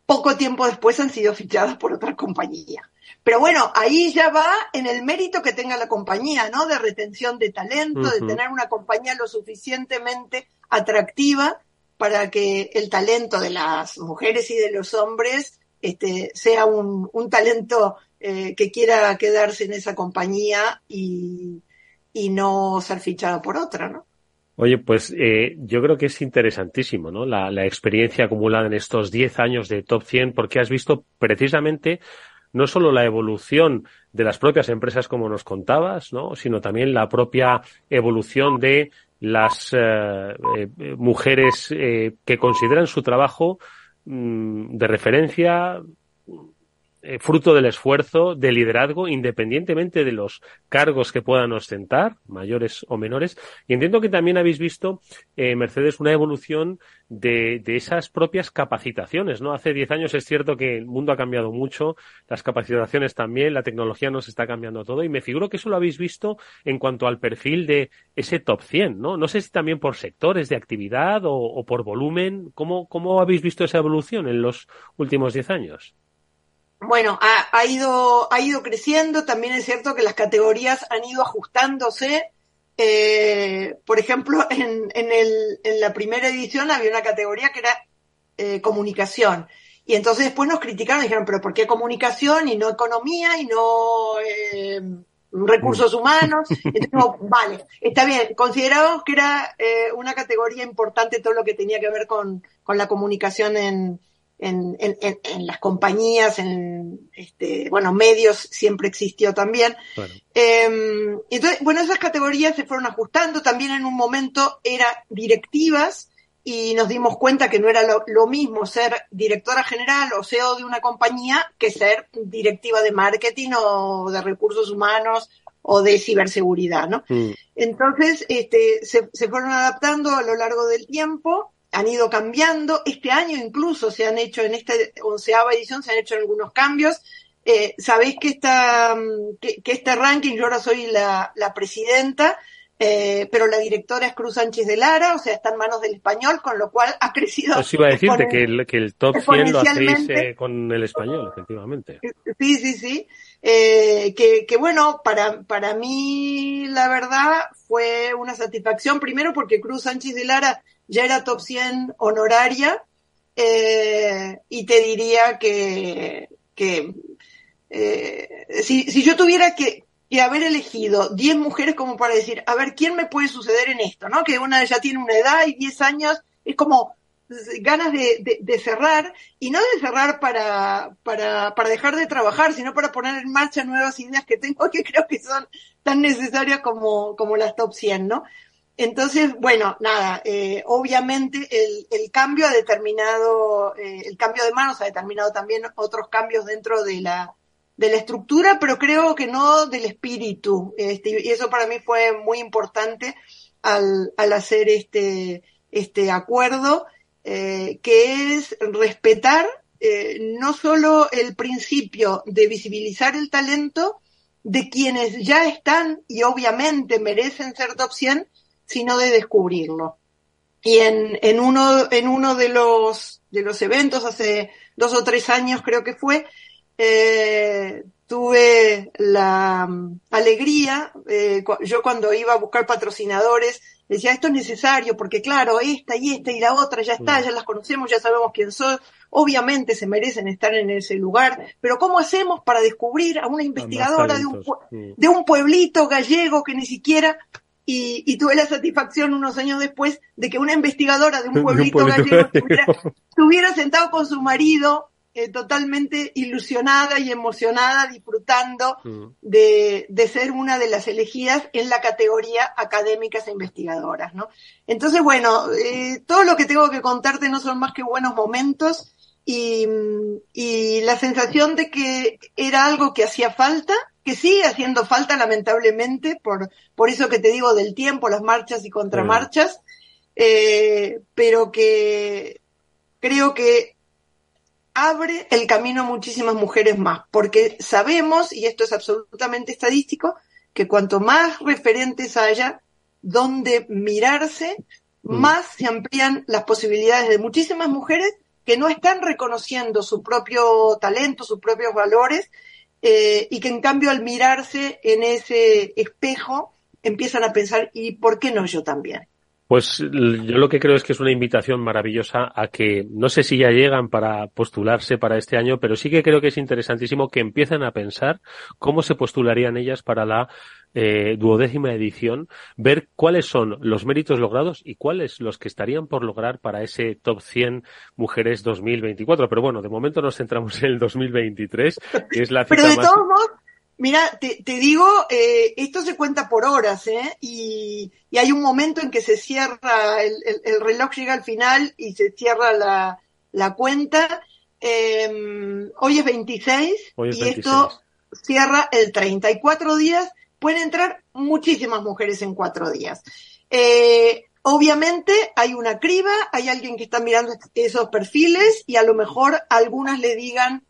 poco tiempo después han sido fichadas por otra compañía. Pero bueno, ahí ya va en el mérito que tenga la compañía, ¿no? De retención de talento, de tener una compañía lo suficientemente atractiva para que el talento de las mujeres y de los hombres este, sea un, un talento eh, que quiera quedarse en esa compañía y, y no ser fichado por otra, ¿no? Oye, pues eh, yo creo que es interesantísimo, ¿no? La, la experiencia acumulada en estos 10 años de Top 100, porque has visto precisamente no solo la evolución de las propias empresas como nos contabas, ¿no? sino también la propia evolución de las eh, eh, mujeres eh, que consideran su trabajo mm, de referencia eh, fruto del esfuerzo de liderazgo independientemente de los cargos que puedan ostentar, mayores o menores. Y entiendo que también habéis visto, eh, Mercedes, una evolución de, de, esas propias capacitaciones, ¿no? Hace diez años es cierto que el mundo ha cambiado mucho, las capacitaciones también, la tecnología nos está cambiando todo y me figuro que eso lo habéis visto en cuanto al perfil de ese top 100, ¿no? No sé si también por sectores de actividad o, o por volumen. ¿Cómo, ¿Cómo habéis visto esa evolución en los últimos diez años? Bueno, ha, ha, ido, ha ido creciendo. También es cierto que las categorías han ido ajustándose. Eh, por ejemplo, en, en, el, en, la primera edición había una categoría que era eh, comunicación. Y entonces después nos criticaron y dijeron, pero ¿por qué comunicación y no economía y no eh, recursos humanos? Entonces, no, vale, está bien. Consideramos que era eh, una categoría importante todo lo que tenía que ver con, con la comunicación en, en, en, en, las compañías, en este, bueno, medios siempre existió también. Bueno. Eh, entonces, bueno, esas categorías se fueron ajustando. También en un momento eran directivas y nos dimos cuenta que no era lo, lo, mismo ser directora general o CEO de una compañía que ser directiva de marketing o de recursos humanos o de ciberseguridad, ¿no? Mm. Entonces, este, se, se fueron adaptando a lo largo del tiempo han ido cambiando. Este año incluso se han hecho, en esta onceava edición, se han hecho algunos cambios. Eh, Sabéis que, esta, que, que, este ranking, yo ahora soy la, la presidenta, eh, pero la directora es Cruz Sánchez de Lara, o sea, está en manos del español, con lo cual ha crecido. Pues iba a decirte que el, que el top 100 lo hacéis eh, con el español, efectivamente. Sí, sí, sí. Eh, que, que bueno, para, para mí, la verdad, fue una satisfacción, primero porque Cruz Sánchez de Lara ya era top 100 honoraria, eh, y te diría que, que si, si yo tuviera que, que haber elegido 10 mujeres como para decir, a ver, ¿quién me puede suceder en esto? ¿No? Que una ya tiene una edad y 10 años, es como ganas de, de, de, cerrar, y no de cerrar para, para, para dejar de trabajar, sino para poner en marcha nuevas ideas que tengo que creo que son tan necesarias como, como las top 100, ¿no? Entonces, bueno, nada, eh, obviamente el, el, cambio ha determinado, eh, el cambio de manos ha determinado también otros cambios dentro de la, de la estructura, pero creo que no del espíritu. Este, y eso para mí fue muy importante al, al hacer este, este acuerdo, eh, que es respetar eh, no solo el principio de visibilizar el talento de quienes ya están y obviamente merecen ser top 100, sino de descubrirlo. Y en, en, uno, en uno de los, de los eventos, hace dos o tres años creo que fue, eh, tuve la um, alegría, eh, yo cuando iba a buscar patrocinadores, decía, esto es necesario, porque claro, esta y esta y la otra ya está, mm. ya las conocemos, ya sabemos quién son, obviamente se merecen estar en ese lugar, pero ¿cómo hacemos para descubrir a una investigadora de un, de un pueblito gallego que ni siquiera y, y, tuve la satisfacción unos años después de que una investigadora de un pueblito, un pueblito gallego. estuviera, estuviera, sentado con su marido eh, totalmente ilusionada y emocionada disfrutando mm. de, de, ser una de las elegidas en la categoría académicas e investigadoras, ¿no? Entonces, bueno, eh, todo lo que tengo que contarte no son más que buenos momentos y, y la sensación de que era algo que hacía falta que sigue haciendo falta lamentablemente por, por eso que te digo del tiempo, las marchas y contramarchas, eh, pero que creo que abre el camino a muchísimas mujeres más, porque sabemos, y esto es absolutamente estadístico, que cuanto más referentes haya donde mirarse, mm. más se amplían las posibilidades de muchísimas mujeres que no están reconociendo su propio talento, sus propios valores eh, y que en cambio al mirarse en ese espejo empiezan a pensar, ¿y por qué no yo también? Pues yo lo que creo es que es una invitación maravillosa a que no sé si ya llegan para postularse para este año, pero sí que creo que es interesantísimo que empiecen a pensar cómo se postularían ellas para la eh, duodécima edición, ver cuáles son los méritos logrados y cuáles los que estarían por lograr para ese top 100 mujeres 2024. Pero bueno, de momento nos centramos en el 2023, que es la cita Pero de más... todos modos, mira, te, te digo, eh, esto se cuenta por horas, ¿eh? Y, y hay un momento en que se cierra, el, el, el reloj llega al final y se cierra la, la cuenta. Eh, hoy es 26 Hoy es y 26. esto cierra el 34 días. Pueden entrar muchísimas mujeres en cuatro días. Eh, obviamente hay una criba, hay alguien que está mirando esos perfiles y a lo mejor algunas le digan,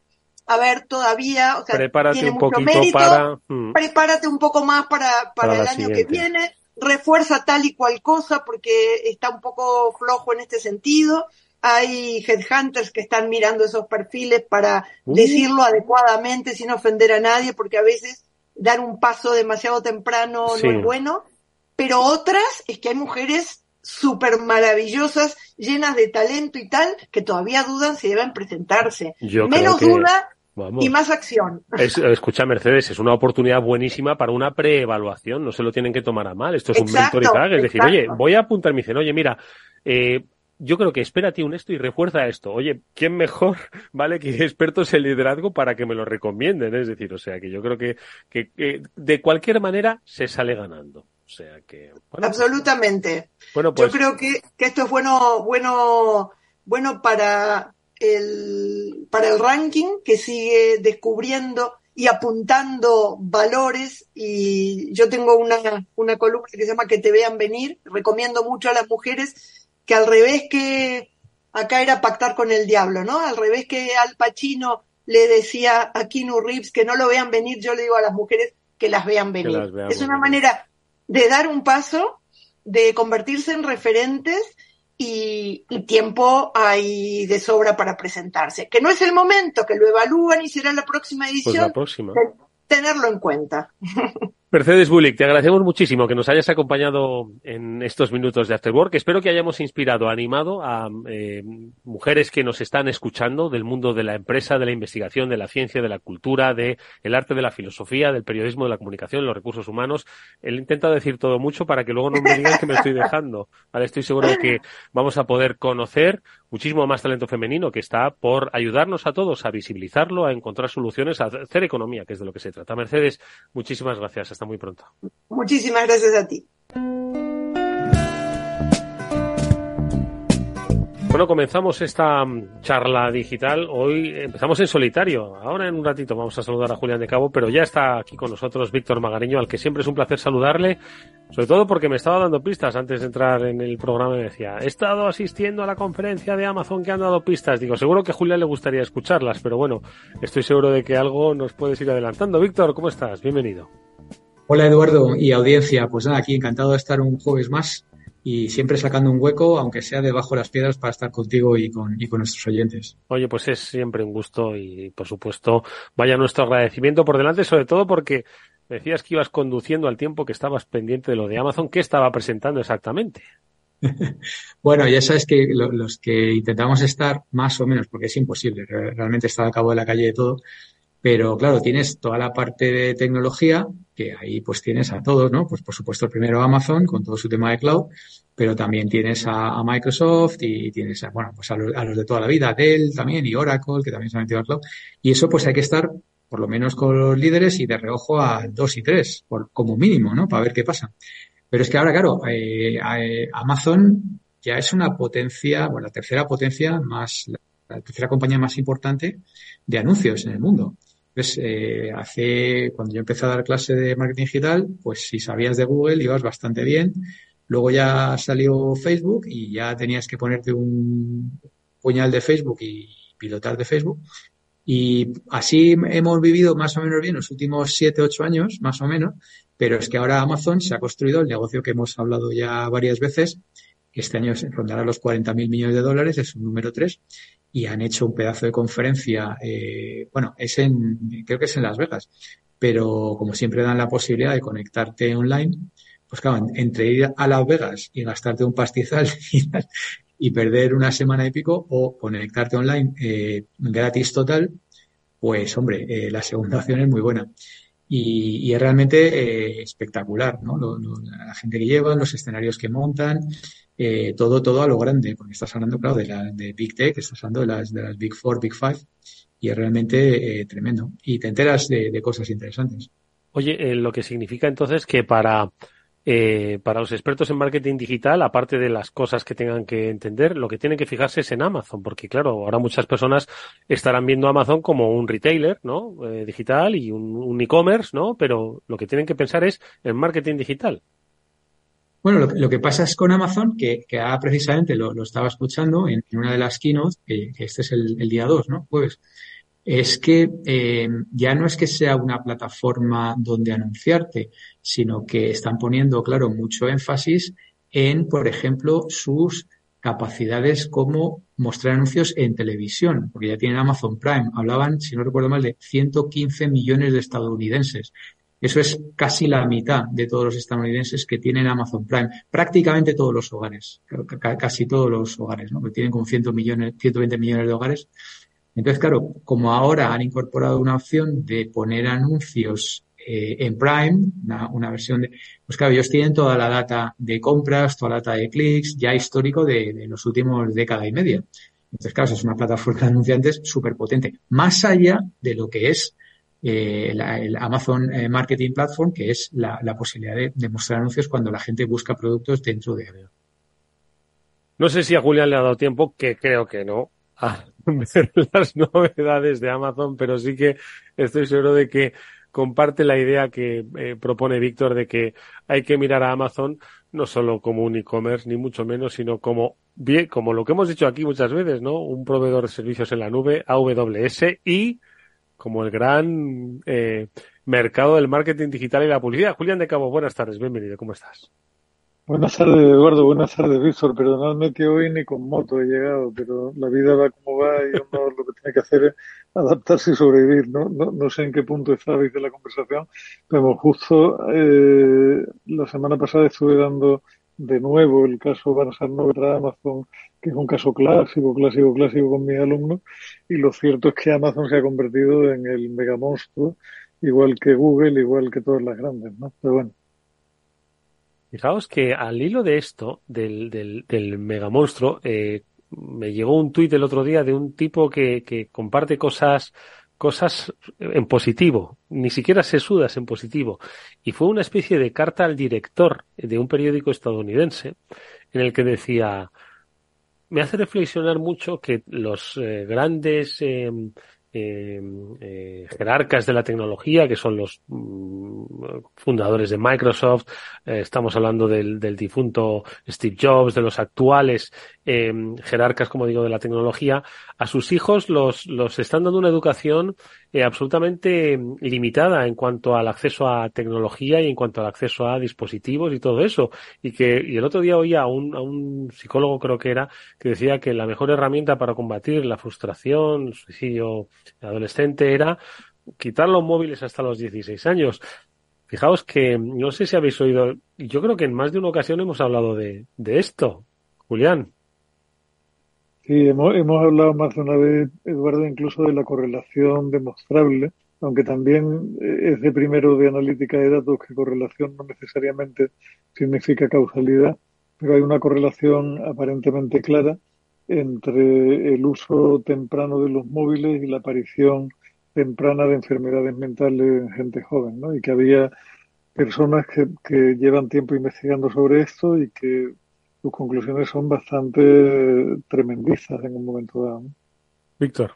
a ver, todavía, o sea, Prepárate tiene un mucho poquito mérito, para... mm, prepárate un poco más para, para, Para el año siguiente. que viene, refuerza tal y cual cosa porque está un poco flojo en este sentido. Hay headhunters que están mirando esos perfiles para Uh. decirlo adecuadamente sin ofender a nadie, porque a veces dar un paso demasiado temprano Sí. no es bueno. Pero otras es que hay mujeres súper maravillosas, llenas de talento y tal, que todavía dudan si deben presentarse. Yo Menos que- duda Vamos. y más acción. Es- escucha, Mercedes, es una oportunidad buenísima para una preevaluación. No se lo tienen que tomar a mal. Esto es Exacto, un mentor y tag. Es decir, oye, voy a apuntar. Me dicen, oye, mira, eh, yo creo que espérate un esto y refuerza esto. Oye, ¿quién mejor, vale, que expertos en liderazgo para que me lo recomienden? Es decir, o sea, que yo creo que, que, que de cualquier manera se sale ganando. O sea, que, bueno, Absolutamente. bueno, pues, Yo creo que, que esto es bueno, bueno, bueno para el, para el ranking que sigue descubriendo y apuntando valores y yo tengo una, una columna que se llama Que te vean venir, recomiendo mucho a las mujeres que al revés que acá era pactar con el diablo, ¿no? Al revés que Al Pacino le decía a Keanu Reeves que no lo vean venir, yo le digo a las mujeres que las vean venir. las veamos es una manera de dar un paso, de convertirse en referentes y, y tiempo hay de sobra para presentarse. Que no es el momento, que lo evalúan y será la próxima pues edición. la próxima. Ten- tenerlo en cuenta. Mercedes Bulik, te agradecemos muchísimo que nos hayas acompañado en estos minutos de After Work. Espero que hayamos inspirado, animado a eh, mujeres que nos están escuchando del mundo de la empresa, de la investigación, de la ciencia, de la cultura, de el arte, de la filosofía, del periodismo, de la comunicación, los recursos humanos. Él intenta decir todo mucho para que luego no me digan que me estoy dejando. Estoy seguro de que vamos a poder conocer muchísimo más talento femenino que está por ayudarnos a todos a visibilizarlo, a encontrar soluciones, a hacer economía, que es de lo que se trata. Mercedes, muchísimas gracias. Hasta muy pronto. Muchísimas gracias a ti. Bueno, comenzamos esta mm, charla digital. Hoy empezamos en solitario. Ahora en un ratito vamos a saludar a Julián de Cabo, pero ya está aquí con nosotros Víctor Magariño, al que siempre es un placer saludarle, sobre todo porque me estaba dando pistas antes de entrar en el programa. Me decía, he estado asistiendo a la conferencia de Amazon que han dado pistas. Digo, seguro que a Julián le gustaría escucharlas, pero bueno, estoy seguro de que algo nos puedes ir adelantando. Víctor, ¿cómo estás? Bienvenido. Hola Eduardo y audiencia, pues nada, aquí encantado de estar un jueves más y siempre sacando un hueco, aunque sea debajo de las piedras, para estar contigo y con, y con nuestros oyentes. Oye, pues es siempre un gusto y, por supuesto, vaya nuestro agradecimiento por delante, sobre todo porque decías que ibas conduciendo al tiempo que estabas pendiente de lo de Amazon. ¿Qué estaba presentando exactamente? Bueno, ya sabes que lo- los que intentamos estar más o menos, porque es imposible re- realmente estar al cabo de la calle de todo, pero claro, tienes toda la parte de tecnología, que ahí pues tienes a todos, ¿no? Pues por supuesto primero Amazon con todo su tema de cloud, pero también tienes a, a Microsoft y tienes a, bueno, pues a los, a los de toda la vida, Dell también y Oracle, que también se han metido al cloud. Y eso pues hay que estar por lo menos con los líderes y de reojo a dos y tres, por, como mínimo, ¿no? Para ver qué pasa. Pero es que ahora, claro, eh, eh, Amazon ya es una potencia, bueno, la tercera potencia más, la tercera compañía más importante de anuncios en el mundo. Pues, eh, hace, cuando yo empecé a dar clase de marketing digital, pues si sabías de Google ibas bastante bien. Luego ya salió Facebook y ya tenías que ponerte un puñal de Facebook y pilotar de Facebook. Y así hemos vivido más o menos bien los últimos siete, ocho años, más o menos. Pero es que ahora Amazon se ha construido el negocio que hemos hablado ya varias veces. que Este año rondará los 40.000 millones de dólares, es un número tres. Y han hecho un pedazo de conferencia, eh, bueno, es en, creo que es en Las Vegas. Pero como siempre dan la posibilidad de conectarte online, pues claro, entre ir a Las Vegas y gastarte un pastizal y, perder una semana y pico o conectarte online eh, gratis total, pues hombre, eh, la segunda opción es muy buena. Y, es realmente eh, espectacular, ¿no? la gente que llevan, los escenarios que montan, eh, todo, todo a lo grande, porque estás hablando, claro, de, la, de Big Tech, estás hablando de las, de las Big Four, Big Five, y es realmente eh, tremendo. Y te enteras de, cosas interesantes. Oye, eh, lo que significa entonces que para, para los expertos en marketing digital, aparte de las cosas que tengan que entender, lo que tienen que fijarse es en Amazon, porque claro, ahora muchas personas estarán viendo Amazon como un retailer, ¿no? digital y un e-commerce, ¿no? Pero lo que tienen que pensar es en marketing digital. Bueno, lo, que pasa es con Amazon, que, que precisamente lo, estaba escuchando en, una de las keynotes, que, este es el, día 2, ¿no? Jueves, es que eh, ya no es que sea una plataforma donde anunciarte, sino que están poniendo, claro, mucho énfasis en, por ejemplo, sus capacidades como mostrar anuncios en televisión, porque ya tienen Amazon Prime. Hablaban, si no recuerdo mal, de 115 millones de estadounidenses. Eso es casi la mitad de todos los estadounidenses que tienen Amazon Prime. Prácticamente todos los hogares, casi todos los hogares, ¿no? Que tienen como 100 millones, 120 millones de hogares. Entonces, claro, como ahora han incorporado una opción de poner anuncios eh, en Prime, una, versión de, pues claro, ellos tienen toda la data de compras, toda la data de clics, ya histórico de, los últimos década y media. Entonces, claro, es una plataforma de anunciantes súper potente, más allá de lo que es eh, el Amazon eh, Marketing Platform, que es la, posibilidad de, mostrar anuncios cuando la gente busca productos dentro de él. No sé si a Julián le ha dado tiempo, que creo que no, ver las novedades de Amazon, pero sí que estoy seguro de que comparte la idea que eh, propone Víctor de que hay que mirar a Amazon no solo como un e-commerce, ni mucho menos, sino como bien, como lo que hemos dicho aquí muchas veces, ¿no? Un proveedor de servicios en la nube, AWS, y como el gran eh, mercado del marketing digital y la publicidad. Julián de Cabo, buenas tardes, bienvenido, ¿cómo estás? Buenas tardes, Eduardo, buenas tardes, Víctor. Perdonadme que hoy ni con moto he llegado, pero la vida va como va y uno lo que tiene que hacer es adaptarse y sobrevivir. No, no, no sé en qué punto estabais de la conversación, pero justo eh, la semana pasada estuve dando de nuevo el caso Barça Novedad Amazon que es un caso clásico, clásico, clásico con mis alumnos, y lo cierto es que Amazon se ha convertido en el mega monstruo, igual que Google, igual que todas las grandes, ¿no? Pero bueno. Fijaos que al hilo de esto, del, del, del mega monstruo, eh, me llegó un tuit el otro día de un tipo que, que comparte cosas cosas en positivo, ni siquiera sesudas en positivo. Y fue una especie de carta al director de un periódico estadounidense en el que decía, me hace reflexionar mucho que los eh, grandes eh, eh, jerarcas de la tecnología, que son los mm, fundadores de Microsoft, estamos hablando del, del, difunto Steve Jobs, de los actuales jerarcas, como digo, de la tecnología, a sus hijos los, los están dando una educación eh, absolutamente limitada en cuanto al acceso a tecnología y en cuanto al acceso a dispositivos y todo eso. Y que y el otro día oía a un, a un psicólogo, creo que era, que decía que la mejor herramienta para combatir la frustración, el suicidio adolescente era quitar los móviles hasta los 16 años. Fijaos que no sé si habéis oído, yo creo que en más de una ocasión hemos hablado de, de esto. Julián. Sí, hemos, hemos hablado más de una vez, Eduardo, incluso de la correlación demostrable, aunque también eh, es de primero de analítica de datos que correlación no necesariamente significa causalidad, pero hay una correlación aparentemente clara entre el uso temprano de los móviles y la aparición temprana de enfermedades mentales en gente joven, ¿no? Y que había personas que, que llevan tiempo investigando sobre esto y que sus conclusiones son bastante tremendizas en un momento dado. Víctor.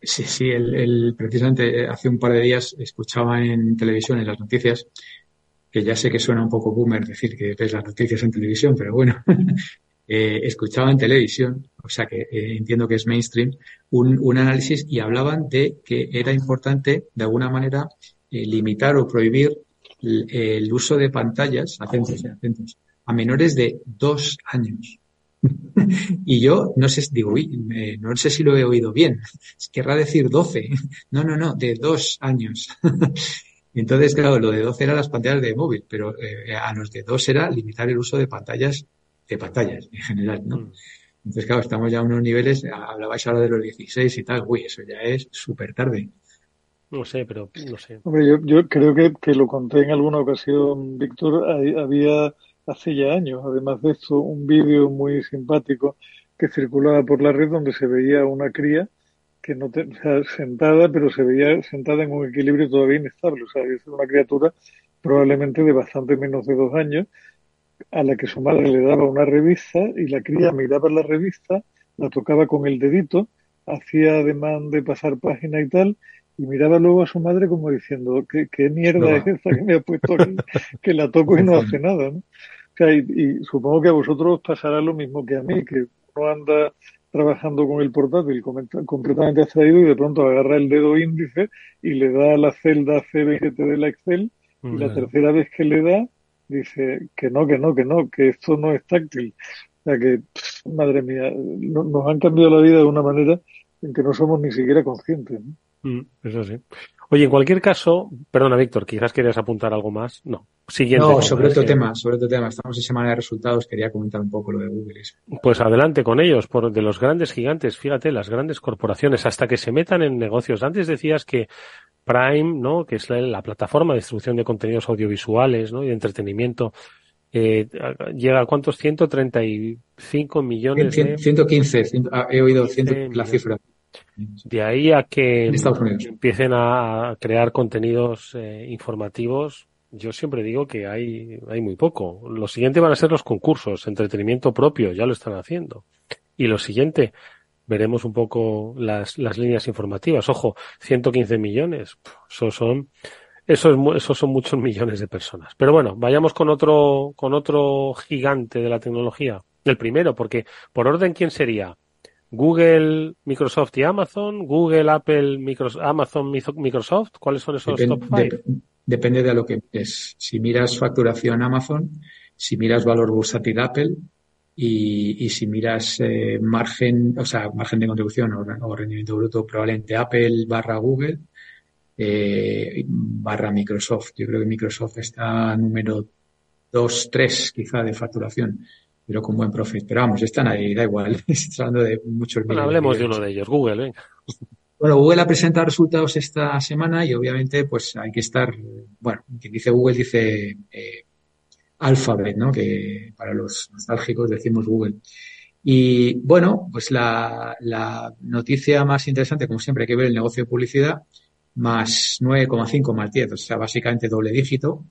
Sí, sí, el, precisamente eh, hace un par de días escuchaba en televisión, en las noticias, que ya sé que suena un poco boomer decir que ves las noticias en televisión, pero bueno, eh, escuchaba en televisión, o sea que eh, entiendo que es mainstream, un, un, análisis y hablaban de que era importante, de alguna manera, limitar o prohibir el, el, uso de pantallas, atentos, atentos, a menores de dos años. y yo no sé, digo, uy, no sé si lo he oído bien. Querrá decir doce. No, no, no, de dos años. Entonces, claro, lo de 12 era las pantallas de móvil, pero eh, a los de 2 era limitar el uso de pantallas, de pantallas en general, ¿no? Mm. Entonces, claro, estamos ya a unos niveles, hablabais ahora de los 16 y tal, uy, eso ya es súper tarde. No sé, pero no sé. Hombre, yo, yo creo que, que lo conté en alguna ocasión, Víctor, había hace ya años, además de esto, un vídeo muy simpático que circulaba por la red donde se veía una cría que no te, sentada, pero se veía sentada en un equilibrio todavía inestable. O sea, es una criatura probablemente de bastante menos de dos años, a la que su madre le daba una revista y la cría miraba la revista, la tocaba con el dedito, hacía ademán de pasar página y tal, y miraba luego a su madre como diciendo, ¿qué, qué mierda es esta que me ha puesto aquí? que la toco y no hace nada, ¿no? Sea, y, supongo que a vosotros pasará lo mismo que a mí, que uno anda trabajando con el portátil completamente abstraído y de pronto agarra el dedo índice y le da a la celda CBGT de la Excel y la tercera vez que le da dice que no, que no, que no, que esto no es táctil. O sea que, madre mía, nos han cambiado la vida de una manera en que no somos ni siquiera conscientes. ¿no? Mm, eso sí. Oye, en cualquier caso, perdona Víctor, quizás querías apuntar algo más. No. Siguiente. No, sobre otro tema, sobre otro tema. Estamos en semana de resultados, quería comentar un poco lo de Google. Pues adelante con ellos, por de los grandes gigantes, fíjate, las grandes corporaciones, hasta que se metan en negocios. Antes decías que Prime, ¿no? Que es la, plataforma de distribución de contenidos audiovisuales, ¿no? Y de entretenimiento. Eh, llega a cuántos? 135 millones. 115, ah, he oído la cifra. De ahí a que empiecen a crear contenidos eh, informativos, yo siempre digo que hay, hay muy poco. Lo siguiente van a ser los concursos, entretenimiento propio, ya lo están haciendo. Y lo siguiente, veremos un poco las, las líneas informativas. Ojo, 115 millones, eso son, eso es, esos son muchos millones de personas. Pero bueno, vayamos con otro, con otro gigante de la tecnología. El primero, porque por orden, ¿quién sería? Google, Microsoft y Amazon, Google, Apple, Microsoft, Amazon, Microsoft, ¿cuáles son esos top five? Depende de lo que es. Si miras facturación Amazon, si miras valor bursátil Apple y, si miras eh, margen, o sea, margen de contribución o, rendimiento bruto, probablemente Apple barra Google eh, barra Microsoft. Yo creo que Microsoft está número 2, 3 quizá de facturación pero con buen profit. Pero vamos, están ahí, da igual. Estamos hablando de muchos Bueno, hablemos de uno de ellos, Google, venga. Bueno, Google ha presentado resultados esta semana y obviamente pues hay que estar, bueno, quien dice Google dice eh, Alphabet, ¿no? Que para los nostálgicos decimos Google. Y bueno, pues la, la noticia más interesante, como siempre, hay que ver el negocio de publicidad, más 9,5 más 10, o sea, básicamente doble dígito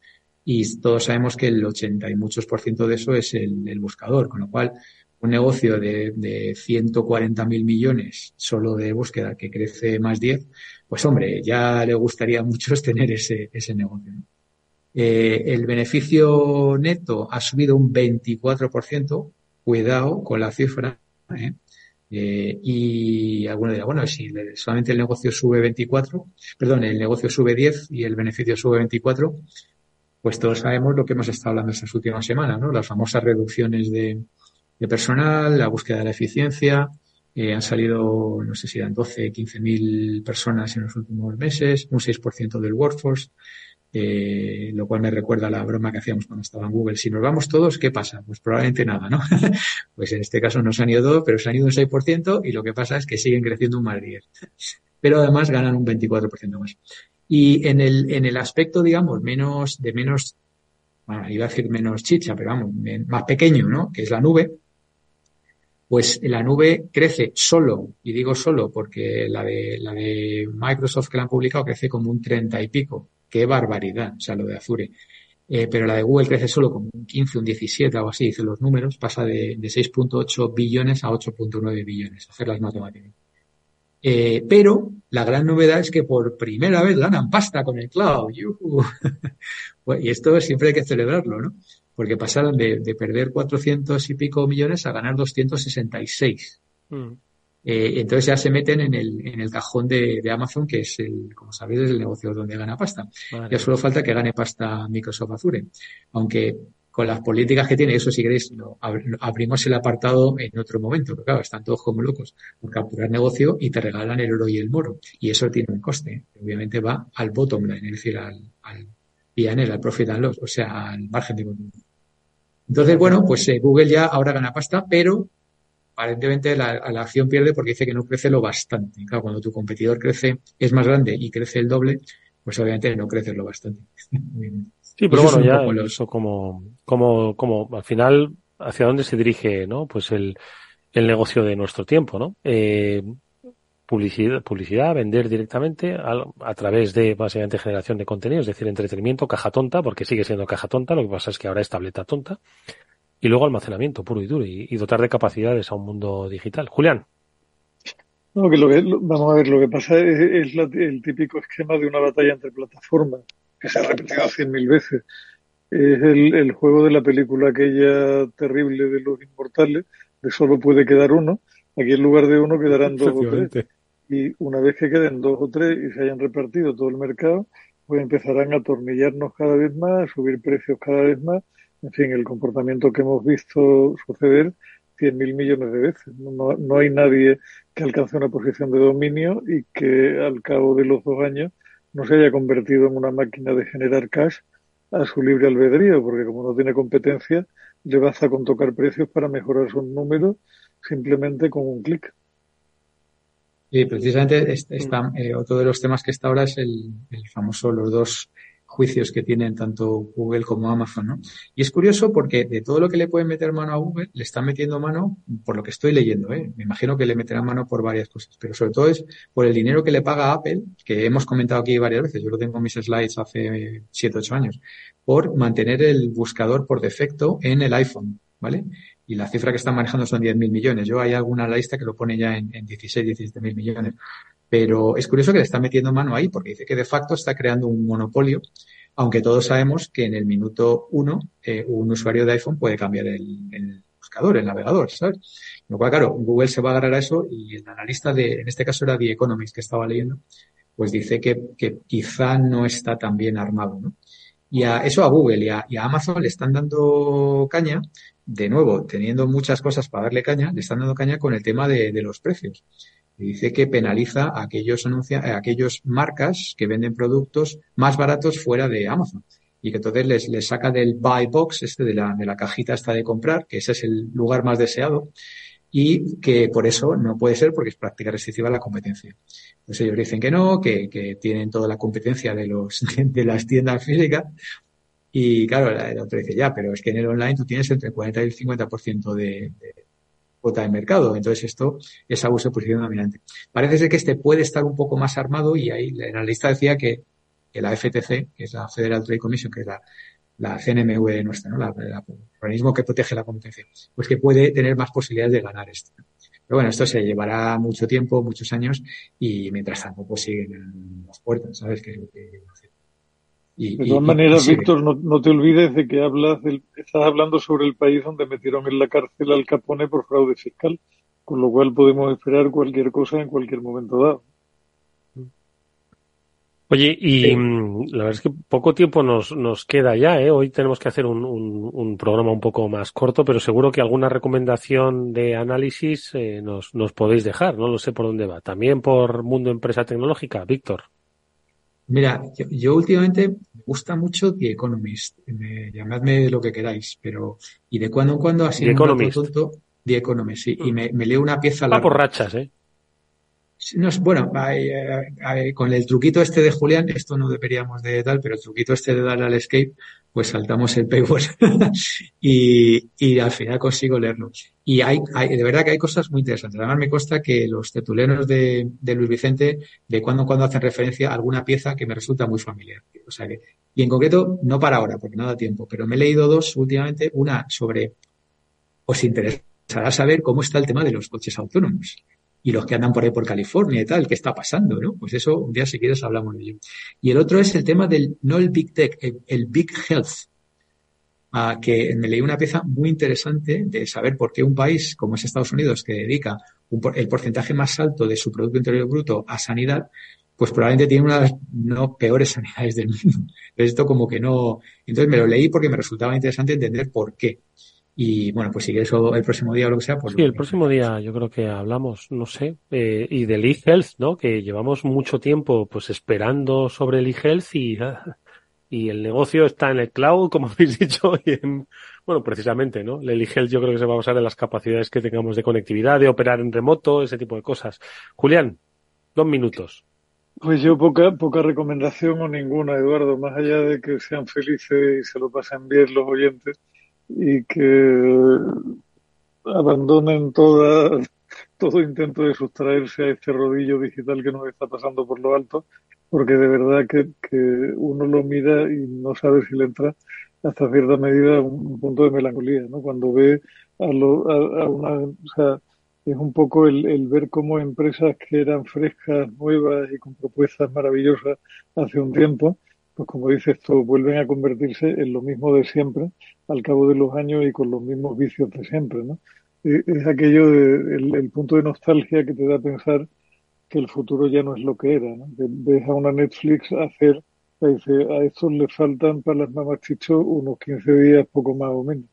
y todos sabemos que el 80 y muchos por ciento de eso es el, buscador, con lo cual un negocio de, de 140 mil millones solo de búsqueda que crece más 10, pues hombre, ya le gustaría a muchos tener ese, ese negocio. Eh, el beneficio neto ha subido un 24%, cuidado con la cifra, ¿eh? Eh, y alguno dirá, bueno, si solamente el negocio sube 24, perdón, el negocio sube 10 y el beneficio sube 24, pues todos sabemos lo que hemos estado hablando estas últimas semanas, ¿no? Las famosas reducciones de, personal, la búsqueda de la eficiencia. Eh, han salido, no sé si eran 12, 15 mil personas en los últimos meses, un 6% del workforce, eh, lo cual me recuerda a la broma que hacíamos cuando estaba en Google. Si nos vamos todos, ¿qué pasa? Pues probablemente nada, ¿no? pues en este caso no se han ido todos, pero se han ido un 6% y lo que pasa es que siguen creciendo un más 10. Pero además ganan un 24% más. Y en el, en el aspecto, digamos, menos, de menos, bueno, iba a decir menos chicha, pero vamos, más pequeño, ¿no? Que es la nube. Pues la nube crece solo, y digo solo porque la de, la de Microsoft que la han publicado crece como un 30 y pico. Qué barbaridad, o sea, lo de Azure. Eh, pero la de Google crece solo como un 15, un 17, algo así, dicen los números, pasa de, de 6.8 billones a 8.9 billones, hacer las matemáticas. Eh, pero la gran novedad es que por primera vez ganan pasta con el cloud. y esto siempre hay que celebrarlo, ¿no? Porque pasaron de, perder 400 y pico millones a ganar 266. Mm. Eh, entonces ya se meten en el, en el cajón de, Amazon, que es el, como sabéis, es el negocio donde gana pasta. Ya solo falta que gane pasta Microsoft Azure. Aunque con las políticas que tiene, eso si queréis, lo, abrimos el apartado en otro momento, porque claro, están todos como locos por capturar negocio y te regalan el oro y el moro. Y eso tiene un coste. Obviamente va al bottom line, es decir, al, al PNL, al profit and loss, o sea, al margen de consumo. Entonces, bueno, pues eh, Google ya ahora gana pasta, pero aparentemente la, la, acción pierde porque dice que no crece lo bastante. Claro, cuando tu competidor crece, es más grande y crece el doble, pues obviamente no crece lo bastante. Sí, pero bueno, ya eso como, como, como al final, hacia dónde se dirige, ¿no? Pues el, el negocio de nuestro tiempo, ¿no? Eh, publicidad, publicidad, vender directamente a, a, través de básicamente generación de contenido, es decir, entretenimiento, caja tonta, porque sigue siendo caja tonta, lo que pasa es que ahora es tableta tonta, y luego almacenamiento puro y duro, y, dotar de capacidades a un mundo digital. Julián. Vamos a ver, lo que pasa es, la, el típico esquema de una batalla entre plataformas que se ha repetido cien mil veces. Es el, juego de la película aquella terrible de los inmortales, de solo puede quedar uno. Aquí en lugar de uno quedarán dos o tres. Y una vez que queden dos o tres y se hayan repartido todo el mercado, pues empezarán a atornillarnos cada vez más, a subir precios cada vez más. En fin, el comportamiento que hemos visto suceder cien mil millones de veces. No, no hay nadie que alcance una posición de dominio y que al cabo de los dos años no se haya convertido en una máquina de generar cash a su libre albedrío, porque como no tiene competencia, le basta con tocar precios para mejorar sus números simplemente con un clic. Y precisamente está, eh, otro de los temas que está ahora es el, el famoso, los dos juicios que tienen tanto Google como Amazon, ¿no? Y es curioso porque de todo lo que le pueden meter mano a Google, le están metiendo mano por lo que estoy leyendo, ¿eh? Me imagino que le meterán mano por varias cosas, pero sobre todo es por el dinero que le paga Apple, que hemos comentado aquí varias veces, yo lo tengo en mis slides hace 7, 8 años, por mantener el buscador por defecto en el iPhone, ¿vale? Y la cifra que están manejando son 10.000 millones. Yo hay alguna lista que lo pone ya en, en 16, 17 mil millones. Pero es curioso que le está metiendo mano ahí porque dice que de facto está creando un monopolio, aunque todos sabemos que en el minuto uno eh, un usuario de iPhone puede cambiar el, el, buscador, el navegador, ¿sabes? Lo cual, claro, Google se va a agarrar a eso y el analista de, en este caso era The Economist que estaba leyendo, pues dice que, que quizá no está tan bien armado, ¿no? Y a eso a Google y a, y a Amazon le están dando caña, de nuevo, teniendo muchas cosas para darle caña, le están dando caña con el tema de, los precios dice que penaliza a aquellos, anuncia, a aquellos marcas que venden productos más baratos fuera de Amazon. Y que entonces les, les saca del buy box, este de la, de la cajita esta de comprar, que ese es el lugar más deseado, y que por eso no puede ser porque es práctica restrictiva la competencia. Pues ellos dicen que no, que, que tienen toda la competencia de los, de las tiendas físicas. Y claro, el otro dice, ya, pero es que en el online tú tienes entre el 40 y el 50% de, de, cuota de mercado. Entonces esto es abuso de posición dominante. Parece ser que este puede estar un poco más armado y ahí la lista decía que, que la FTC, que es la Federal Trade Commission, que es la, la CNMV nuestra. La, la, el organismo que protege la competencia, pues que puede tener más posibilidades de ganar esto. Pero bueno, esto se llevará mucho tiempo, muchos años, y mientras tanto, pues siguen las puertas, ¿sabes? Que, que, y, de todas y, maneras, y Víctor, no, no, te olvides de que hablas del, estás hablando sobre el país donde metieron en la cárcel al Capone por fraude fiscal, con lo cual podemos esperar cualquier cosa en cualquier momento dado. Oye, y sí. la verdad es que poco tiempo nos, nos queda ya, ¿eh? Hoy tenemos que hacer un, un, un, programa un poco más corto, pero seguro que alguna recomendación de análisis eh, nos, nos podéis dejar, no lo sé por dónde va. También por Mundo Empresa Tecnológica, Víctor. Mira, yo, yo, últimamente me gusta mucho The Economist. Me, llamadme lo que queráis, pero y de cuando en cuando así The un Economist. tonto The Economist, sí, y me, me leo una pieza larga. Va por rachas, ¿eh? No, bueno, hay, hay, con el truquito este de Julián, esto no deberíamos de tal, pero el truquito este de darle al escape, pues saltamos el paywall y, al final consigo leerlo. Y hay, hay, de verdad que hay cosas muy interesantes. Además me consta que los tertulianos de, de Luis Vicente de cuando en cuando hacen referencia a alguna pieza que me resulta muy familiar. O sea que, y en concreto, no para ahora, porque no da tiempo, pero me he leído dos últimamente, una sobre, os interesará saber cómo está el tema de los coches autónomos y los que andan por ahí por California y tal, ¿qué está pasando? ¿no? Pues eso, un día si quieres hablamos de ello. Y el otro es el tema del, no el Big Tech, el, Big Health, uh, que me leí una pieza muy interesante de saber por qué un país como es Estados Unidos, que dedica el porcentaje más alto de su Producto Interior Bruto a sanidad, pues probablemente tiene una de las no peores sanidades del mundo. Esto como que no. Entonces me lo leí porque me resultaba interesante entender por qué. Y bueno, pues si eso el próximo día o lo que sea, pues. Sí, el próximo día yo creo que hablamos, no sé, eh, y del e-health, ¿no? Que llevamos mucho tiempo pues esperando sobre el e-health y, y el negocio está en el cloud, como habéis dicho, y en, bueno, precisamente, ¿no? El e-health yo creo que se va a basar en las capacidades que tengamos de conectividad, de operar en remoto, ese tipo de cosas. Julián, dos minutos. Pues yo poca, poca recomendación o ninguna, Eduardo, más allá de que sean felices y se lo pasen bien los oyentes y que abandonen toda, todo intento de sustraerse a este rodillo digital que nos está pasando por lo alto, porque de verdad que, que uno lo mira y no sabe si le entra hasta cierta medida un, punto de melancolía, ¿no? Cuando ve a, lo, a, una, o sea, es un poco el, el, ver cómo empresas que eran frescas, nuevas y con propuestas maravillosas hace un tiempo, pues como dices tú, vuelven a convertirse en lo mismo de siempre al cabo de los años y con los mismos vicios de siempre, ¿no? Es aquello de, el, punto de nostalgia que te da a pensar que el futuro ya no es lo que era, ¿no? Ves a una Netflix hacer, dice, a estos le faltan para las mamás chicho unos 15 días, poco más o menos.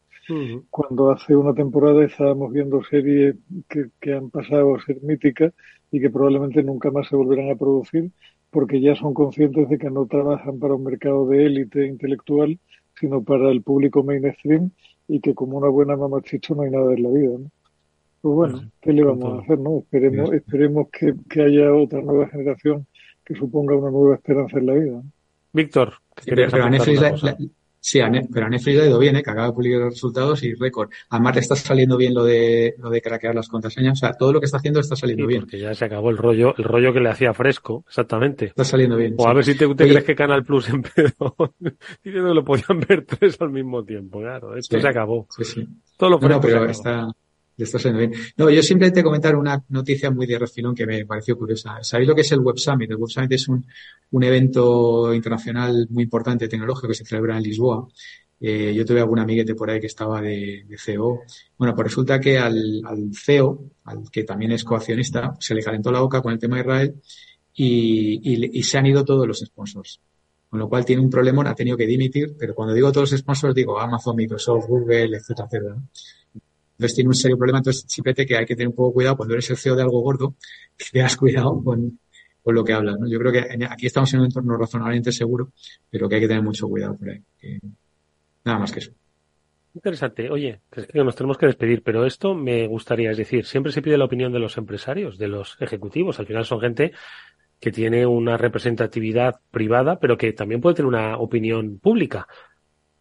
Cuando hace una temporada estábamos viendo series que, que han pasado a ser míticas y que probablemente nunca más se volverán a producir porque ya son conscientes de que no trabajan para un mercado de élite intelectual, sino para el público mainstream y que como una buena mamachicho no hay nada en la vida, ¿no? Pues bueno, ¿qué le vamos a hacer, no? Esperemos, esperemos que, que, haya otra nueva generación que suponga una nueva esperanza en la vida. Víctor, pero, Sí, pero a Netflix le ha ido bien, ¿eh? que acaba de publicar los resultados y récord. Además, le está saliendo bien lo de, lo de craquear las contraseñas. O sea, todo lo que está haciendo está saliendo bien. Porque ya se acabó el rollo, el rollo que le hacía fresco, exactamente. Está saliendo bien. O a ver si te, crees que Canal Plus empezó diciendo que lo podían ver tres al mismo tiempo. Claro, esto se acabó. Sí, sí. Todo lo fresco. pero está, bien. No, yo simplemente comentar una noticia muy de refilón que me pareció curiosa. ¿Sabéis lo que es el Web Summit? El Web Summit es un, un evento internacional muy importante tecnológico que se celebra en Lisboa. Eh, yo tuve algún amiguete por ahí que estaba de, de CEO. Bueno, pues resulta que al, al, CEO, al que también es coaccionista, se le calentó la boca con el tema de Israel y, y, y se han ido todos los sponsors. Con lo cual tiene un problema, ha tenido que dimitir, pero cuando digo todos los sponsors digo Amazon, Microsoft, Google, etcétera, etcétera. Entonces tiene un serio problema. Entonces, simplemente que hay que tener un poco cuidado cuando eres el CEO de algo gordo, que tengas cuidado con, con lo que hablas. ¿no? Yo creo que aquí estamos en un entorno razonablemente seguro, pero que hay que tener mucho cuidado por ahí. nada más que eso. Interesante. Oye, nos tenemos que despedir, pero esto me gustaría, es decir, siempre se pide la opinión de los empresarios, de los ejecutivos. Al final son gente que tiene una representatividad privada, pero que también puede tener una opinión pública.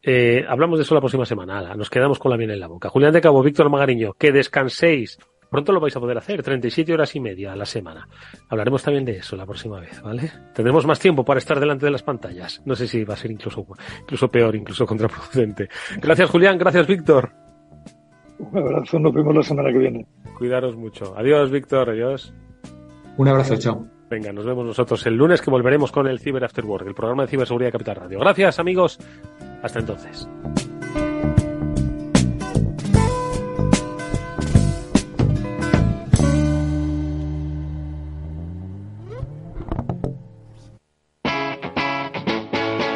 Eh, hablamos de eso la próxima semana. Nos quedamos con la miel en la boca. Julián de Cabo, Víctor Magariño, que descanséis. Pronto lo vais a poder hacer, 37 horas y media a la semana. Hablaremos también de eso la próxima vez, ¿vale? Tendremos más tiempo para estar delante de las pantallas. No sé si va a ser incluso, incluso peor, incluso contraproducente. Gracias, Julián. Gracias, Víctor. Un abrazo. Nos vemos la semana que viene. Cuidaros mucho. Adiós, Víctor. Adiós. Un abrazo. Chao. Venga, nos vemos nosotros el lunes que volveremos con el Cyber After Work, el programa de ciberseguridad de Capital Radio. Gracias, amigos. Hasta entonces.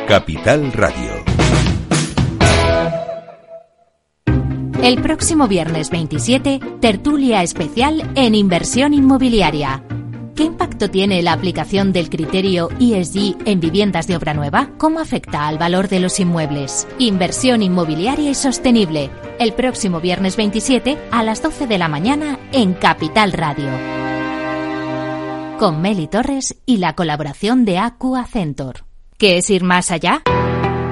Capital Radio. El próximo viernes 27, tertulia especial en inversión inmobiliaria. ¿Qué impacto tiene la aplicación del criterio ESG en viviendas de obra nueva? ¿Cómo afecta al valor de los inmuebles? Inversión inmobiliaria y sostenible. El próximo viernes 27 a las 12 de la mañana en Capital Radio. Con Meli Torres y la colaboración de Aqua Centor. ¿Qué es ir más allá?